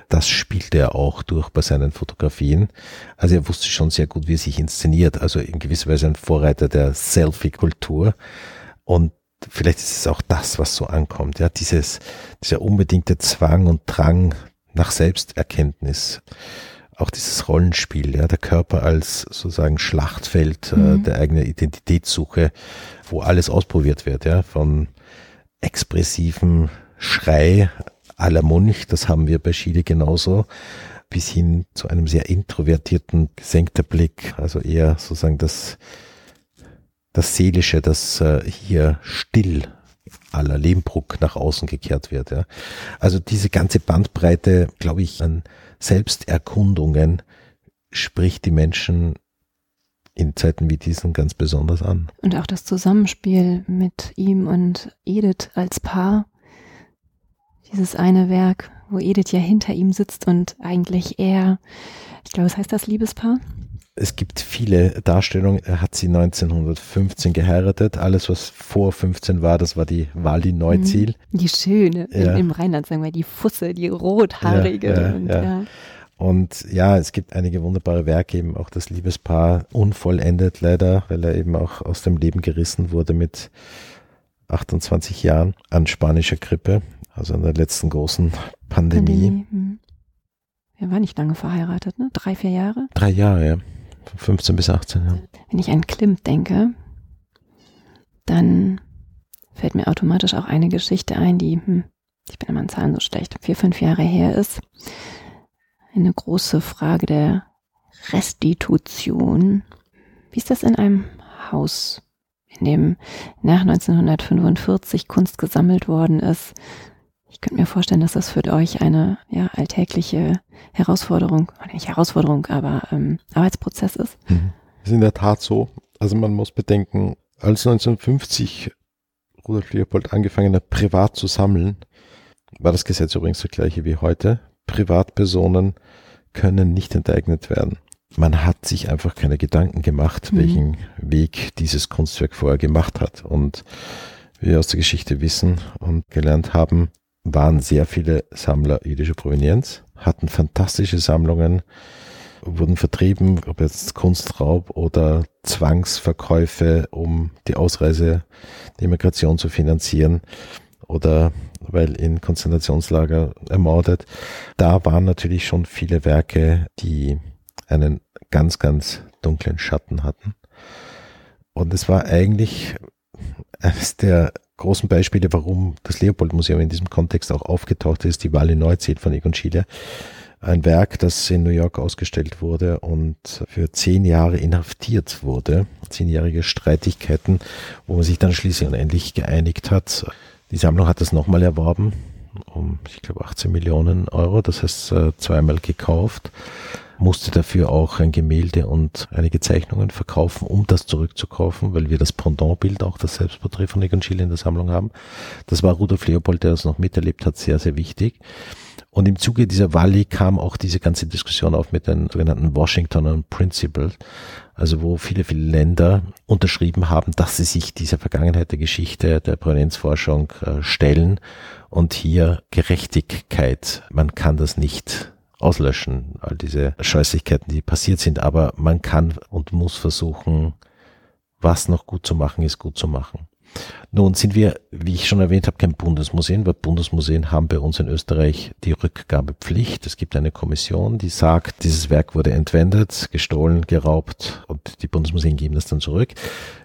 das spielt er auch durch bei seinen Fotografien. Also er wusste schon sehr gut, wie er sich inszeniert, also in gewisser Weise ein Vorreiter der Selfie-Kultur. Und vielleicht ist es auch das, was so ankommt, ja, dieses, dieser unbedingte Zwang und Drang nach Selbsterkenntnis auch dieses Rollenspiel, ja, der Körper als sozusagen Schlachtfeld äh, mhm. äh, der eigenen Identitätssuche, wo alles ausprobiert wird, ja, von expressivem Schrei à la Munch, das haben wir bei Chile genauso, bis hin zu einem sehr introvertierten, gesenkter Blick, also eher sozusagen das, das Seelische, das äh, hier still aller Lehmbruck nach außen gekehrt wird. Ja. Also diese ganze Bandbreite, glaube ich, an Selbsterkundungen spricht die Menschen in Zeiten wie diesen ganz besonders an. Und auch das Zusammenspiel mit ihm und Edith als Paar. Dieses eine Werk, wo Edith ja hinter ihm sitzt und eigentlich er, ich glaube, was heißt das Liebespaar? Es gibt viele Darstellungen. Er hat sie 1915 geheiratet. Alles, was vor 15 war, das war die Wali Neuziel. Mhm. Die schöne, ja. im Rheinland sagen wir, die Fusse, die rothaarige. Ja, und, ja. und ja, es gibt einige wunderbare Werke, eben auch das Liebespaar unvollendet leider, weil er eben auch aus dem Leben gerissen wurde mit 28 Jahren an spanischer Grippe, also an der letzten großen Pandemie. Pandemie. Hm. Er war nicht lange verheiratet, ne? Drei, vier Jahre? Drei Jahre, ja. 15 bis 18, ja. Wenn ich an Klimt denke, dann fällt mir automatisch auch eine Geschichte ein, die, hm, ich bin immer an Zahlen so schlecht, vier, fünf Jahre her ist. Eine große Frage der Restitution. Wie ist das in einem Haus, in dem nach 1945 Kunst gesammelt worden ist, ich könnte mir vorstellen, dass das für euch eine ja, alltägliche Herausforderung, nicht Herausforderung, aber ähm, Arbeitsprozess ist. Mhm. ist in der Tat so. Also man muss bedenken, als 1950 Rudolf Leopold angefangen hat, privat zu sammeln, war das Gesetz übrigens das gleiche wie heute. Privatpersonen können nicht enteignet werden. Man hat sich einfach keine Gedanken gemacht, mhm. welchen Weg dieses Kunstwerk vorher gemacht hat. Und wie wir aus der Geschichte wissen und gelernt haben, waren sehr viele Sammler jüdischer Provenienz, hatten fantastische Sammlungen, wurden vertrieben, ob jetzt Kunstraub oder Zwangsverkäufe, um die Ausreise, die Immigration zu finanzieren oder weil in Konzentrationslager ermordet. Da waren natürlich schon viele Werke, die einen ganz, ganz dunklen Schatten hatten. Und es war eigentlich eines der großen Beispiele, warum das Leopold-Museum in diesem Kontext auch aufgetaucht ist, die Walle Neuzeit von Egon Schiele. Ein Werk, das in New York ausgestellt wurde und für zehn Jahre inhaftiert wurde. Zehnjährige Streitigkeiten, wo man sich dann schließlich und endlich geeinigt hat. Die Sammlung hat das nochmal erworben um, ich glaube, 18 Millionen Euro. Das heißt, äh, zweimal gekauft musste dafür auch ein Gemälde und einige Zeichnungen verkaufen, um das zurückzukaufen, weil wir das Pendantbild, auch das Selbstporträt von Egon Schiele in der Sammlung haben. Das war Rudolf Leopold, der das noch miterlebt hat, sehr, sehr wichtig. Und im Zuge dieser Wahl kam auch diese ganze Diskussion auf mit den sogenannten Washington Principles, also wo viele, viele Länder unterschrieben haben, dass sie sich dieser Vergangenheit der Geschichte der Provenienzforschung äh, stellen und hier Gerechtigkeit, man kann das nicht auslöschen, all diese Scheußlichkeiten, die passiert sind, aber man kann und muss versuchen, was noch gut zu machen ist, gut zu machen. Nun sind wir, wie ich schon erwähnt habe, kein Bundesmuseum, weil Bundesmuseen haben bei uns in Österreich die Rückgabepflicht. Es gibt eine Kommission, die sagt, dieses Werk wurde entwendet, gestohlen, geraubt und die Bundesmuseen geben das dann zurück.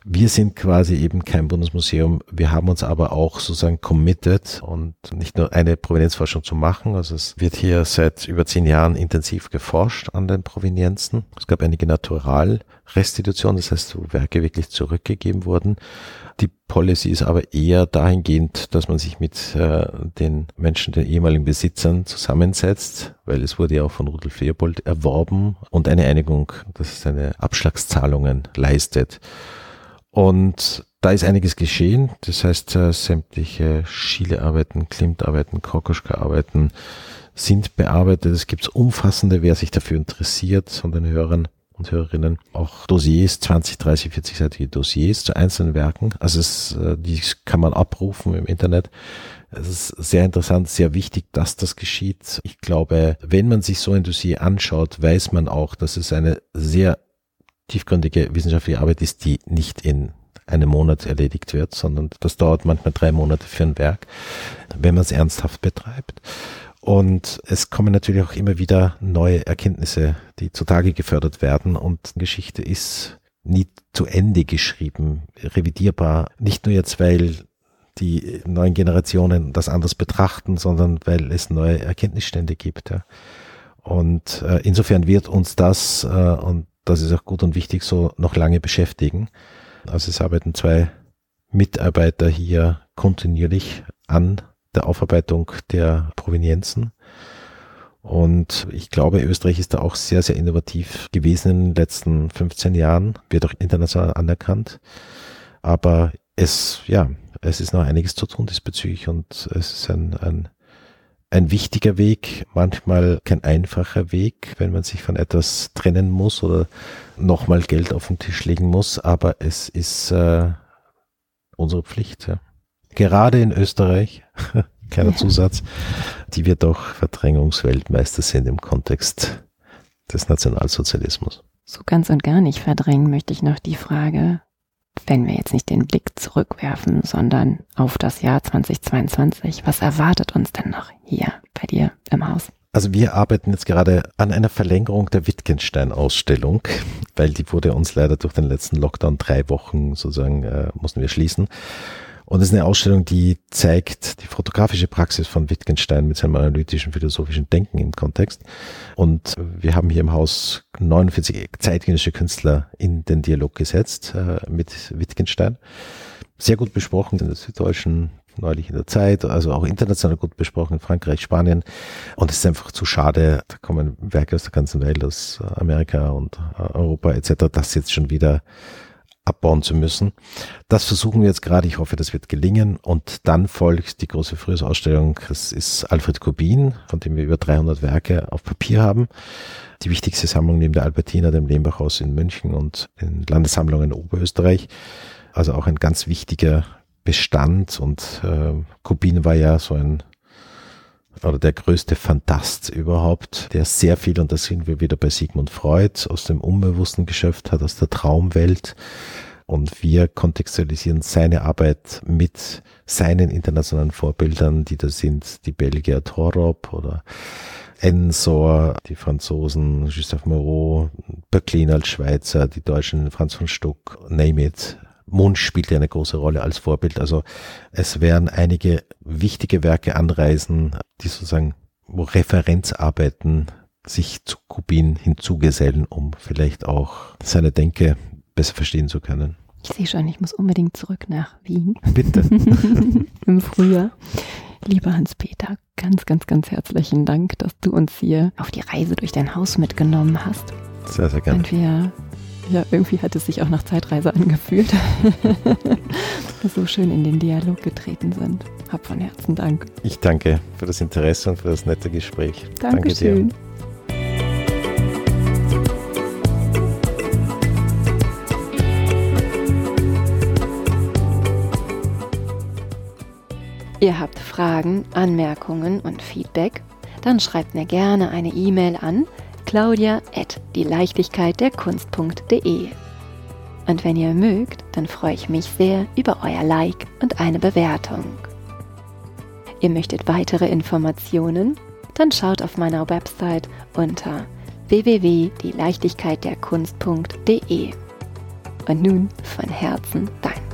Wir sind quasi eben kein Bundesmuseum. Wir haben uns aber auch sozusagen committed und nicht nur eine Provenienzforschung zu machen. Also es wird hier seit über zehn Jahren intensiv geforscht an den Provenienzen. Es gab einige Naturalrestitutionen, das heißt, wo Werke wirklich zurückgegeben wurden. Die Policy ist aber eher dahingehend, dass man sich mit äh, den Menschen, den ehemaligen Besitzern zusammensetzt, weil es wurde ja auch von Rudolf Leopold erworben und eine Einigung, dass es seine Abschlagszahlungen leistet. Und da ist einiges geschehen. Das heißt, äh, sämtliche Schiele-Arbeiten, Klimt-Arbeiten, Kokoschka-Arbeiten sind bearbeitet. Es gibt umfassende, wer sich dafür interessiert, von den Hörern und Hörerinnen auch Dossiers, 20, 30, 40-seitige Dossiers zu einzelnen Werken. Also es, äh, die kann man abrufen im Internet. Es ist sehr interessant, sehr wichtig, dass das geschieht. Ich glaube, wenn man sich so ein Dossier anschaut, weiß man auch, dass es eine sehr tiefgründige wissenschaftliche Arbeit ist, die nicht in einem Monat erledigt wird, sondern das dauert manchmal drei Monate für ein Werk, wenn man es ernsthaft betreibt. Und es kommen natürlich auch immer wieder neue Erkenntnisse, die zutage gefördert werden. Und Geschichte ist nie zu Ende geschrieben, revidierbar. Nicht nur jetzt, weil die neuen Generationen das anders betrachten, sondern weil es neue Erkenntnisstände gibt. Ja. Und äh, insofern wird uns das, äh, und das ist auch gut und wichtig so, noch lange beschäftigen. Also es arbeiten zwei Mitarbeiter hier kontinuierlich an der Aufarbeitung der Provenienzen. Und ich glaube, Österreich ist da auch sehr, sehr innovativ gewesen in den letzten 15 Jahren, wird auch international anerkannt. Aber es, ja, es ist noch einiges zu tun diesbezüglich und es ist ein, ein, ein wichtiger Weg, manchmal kein einfacher Weg, wenn man sich von etwas trennen muss oder nochmal Geld auf den Tisch legen muss, aber es ist äh, unsere Pflicht. Ja gerade in Österreich, kleiner Zusatz, die wir doch Verdrängungsweltmeister sind im Kontext des Nationalsozialismus. So ganz und gar nicht verdrängen möchte ich noch die Frage, wenn wir jetzt nicht den Blick zurückwerfen, sondern auf das Jahr 2022, was erwartet uns denn noch hier bei dir im Haus? Also wir arbeiten jetzt gerade an einer Verlängerung der Wittgenstein-Ausstellung, weil die wurde uns leider durch den letzten Lockdown drei Wochen sozusagen äh, mussten wir schließen. Und es ist eine Ausstellung, die zeigt die fotografische Praxis von Wittgenstein mit seinem analytischen philosophischen Denken im Kontext. Und wir haben hier im Haus 49 zeitgenössische Künstler in den Dialog gesetzt äh, mit Wittgenstein. Sehr gut besprochen in der Süddeutschen, neulich in der Zeit, also auch international gut besprochen in Frankreich, Spanien. Und es ist einfach zu schade, da kommen Werke aus der ganzen Welt, aus Amerika und Europa etc., das jetzt schon wieder abbauen zu müssen. Das versuchen wir jetzt gerade. Ich hoffe, das wird gelingen. Und dann folgt die große Frühjahrsausstellung. Das ist Alfred Kubin, von dem wir über 300 Werke auf Papier haben. Die wichtigste Sammlung neben der Albertina, dem Lehmbachhaus in München und den Landessammlungen in Oberösterreich. Also auch ein ganz wichtiger Bestand. Und äh, Kubin war ja so ein oder der größte Fantast überhaupt, der sehr viel, und da sind wir wieder bei Sigmund Freud, aus dem Unbewussten geschöpft hat, aus der Traumwelt. Und wir kontextualisieren seine Arbeit mit seinen internationalen Vorbildern, die da sind die Belgier Torop oder Ensor, die Franzosen Gustave Moreau, Böcklin als Schweizer, die Deutschen Franz von Stuck, name it, Munch spielt ja eine große Rolle als Vorbild. Also es werden einige wichtige Werke anreisen, die sozusagen, wo Referenzarbeiten sich zu Kubin hinzugesellen, um vielleicht auch seine Denke besser verstehen zu können. Ich sehe schon, ich muss unbedingt zurück nach Wien. Bitte. Im Frühjahr. Lieber Hans-Peter, ganz, ganz, ganz herzlichen Dank, dass du uns hier auf die Reise durch dein Haus mitgenommen hast. Sehr, sehr gerne. Und wir, ja, irgendwie hat es sich auch nach Zeitreise angefühlt, dass wir so schön in den Dialog getreten sind. Hab von Herzen Dank. Ich danke für das Interesse und für das nette Gespräch. Dankeschön. Danke dir. Ihr habt Fragen, Anmerkungen und Feedback? Dann schreibt mir gerne eine E-Mail an claudia at die Leichtigkeit der Kunst.de. Und wenn ihr mögt, dann freue ich mich sehr über euer Like und eine Bewertung. Ihr möchtet weitere Informationen? Dann schaut auf meiner Website unter www.dieleichtigkeitderkunst.de. Und nun von Herzen Dank.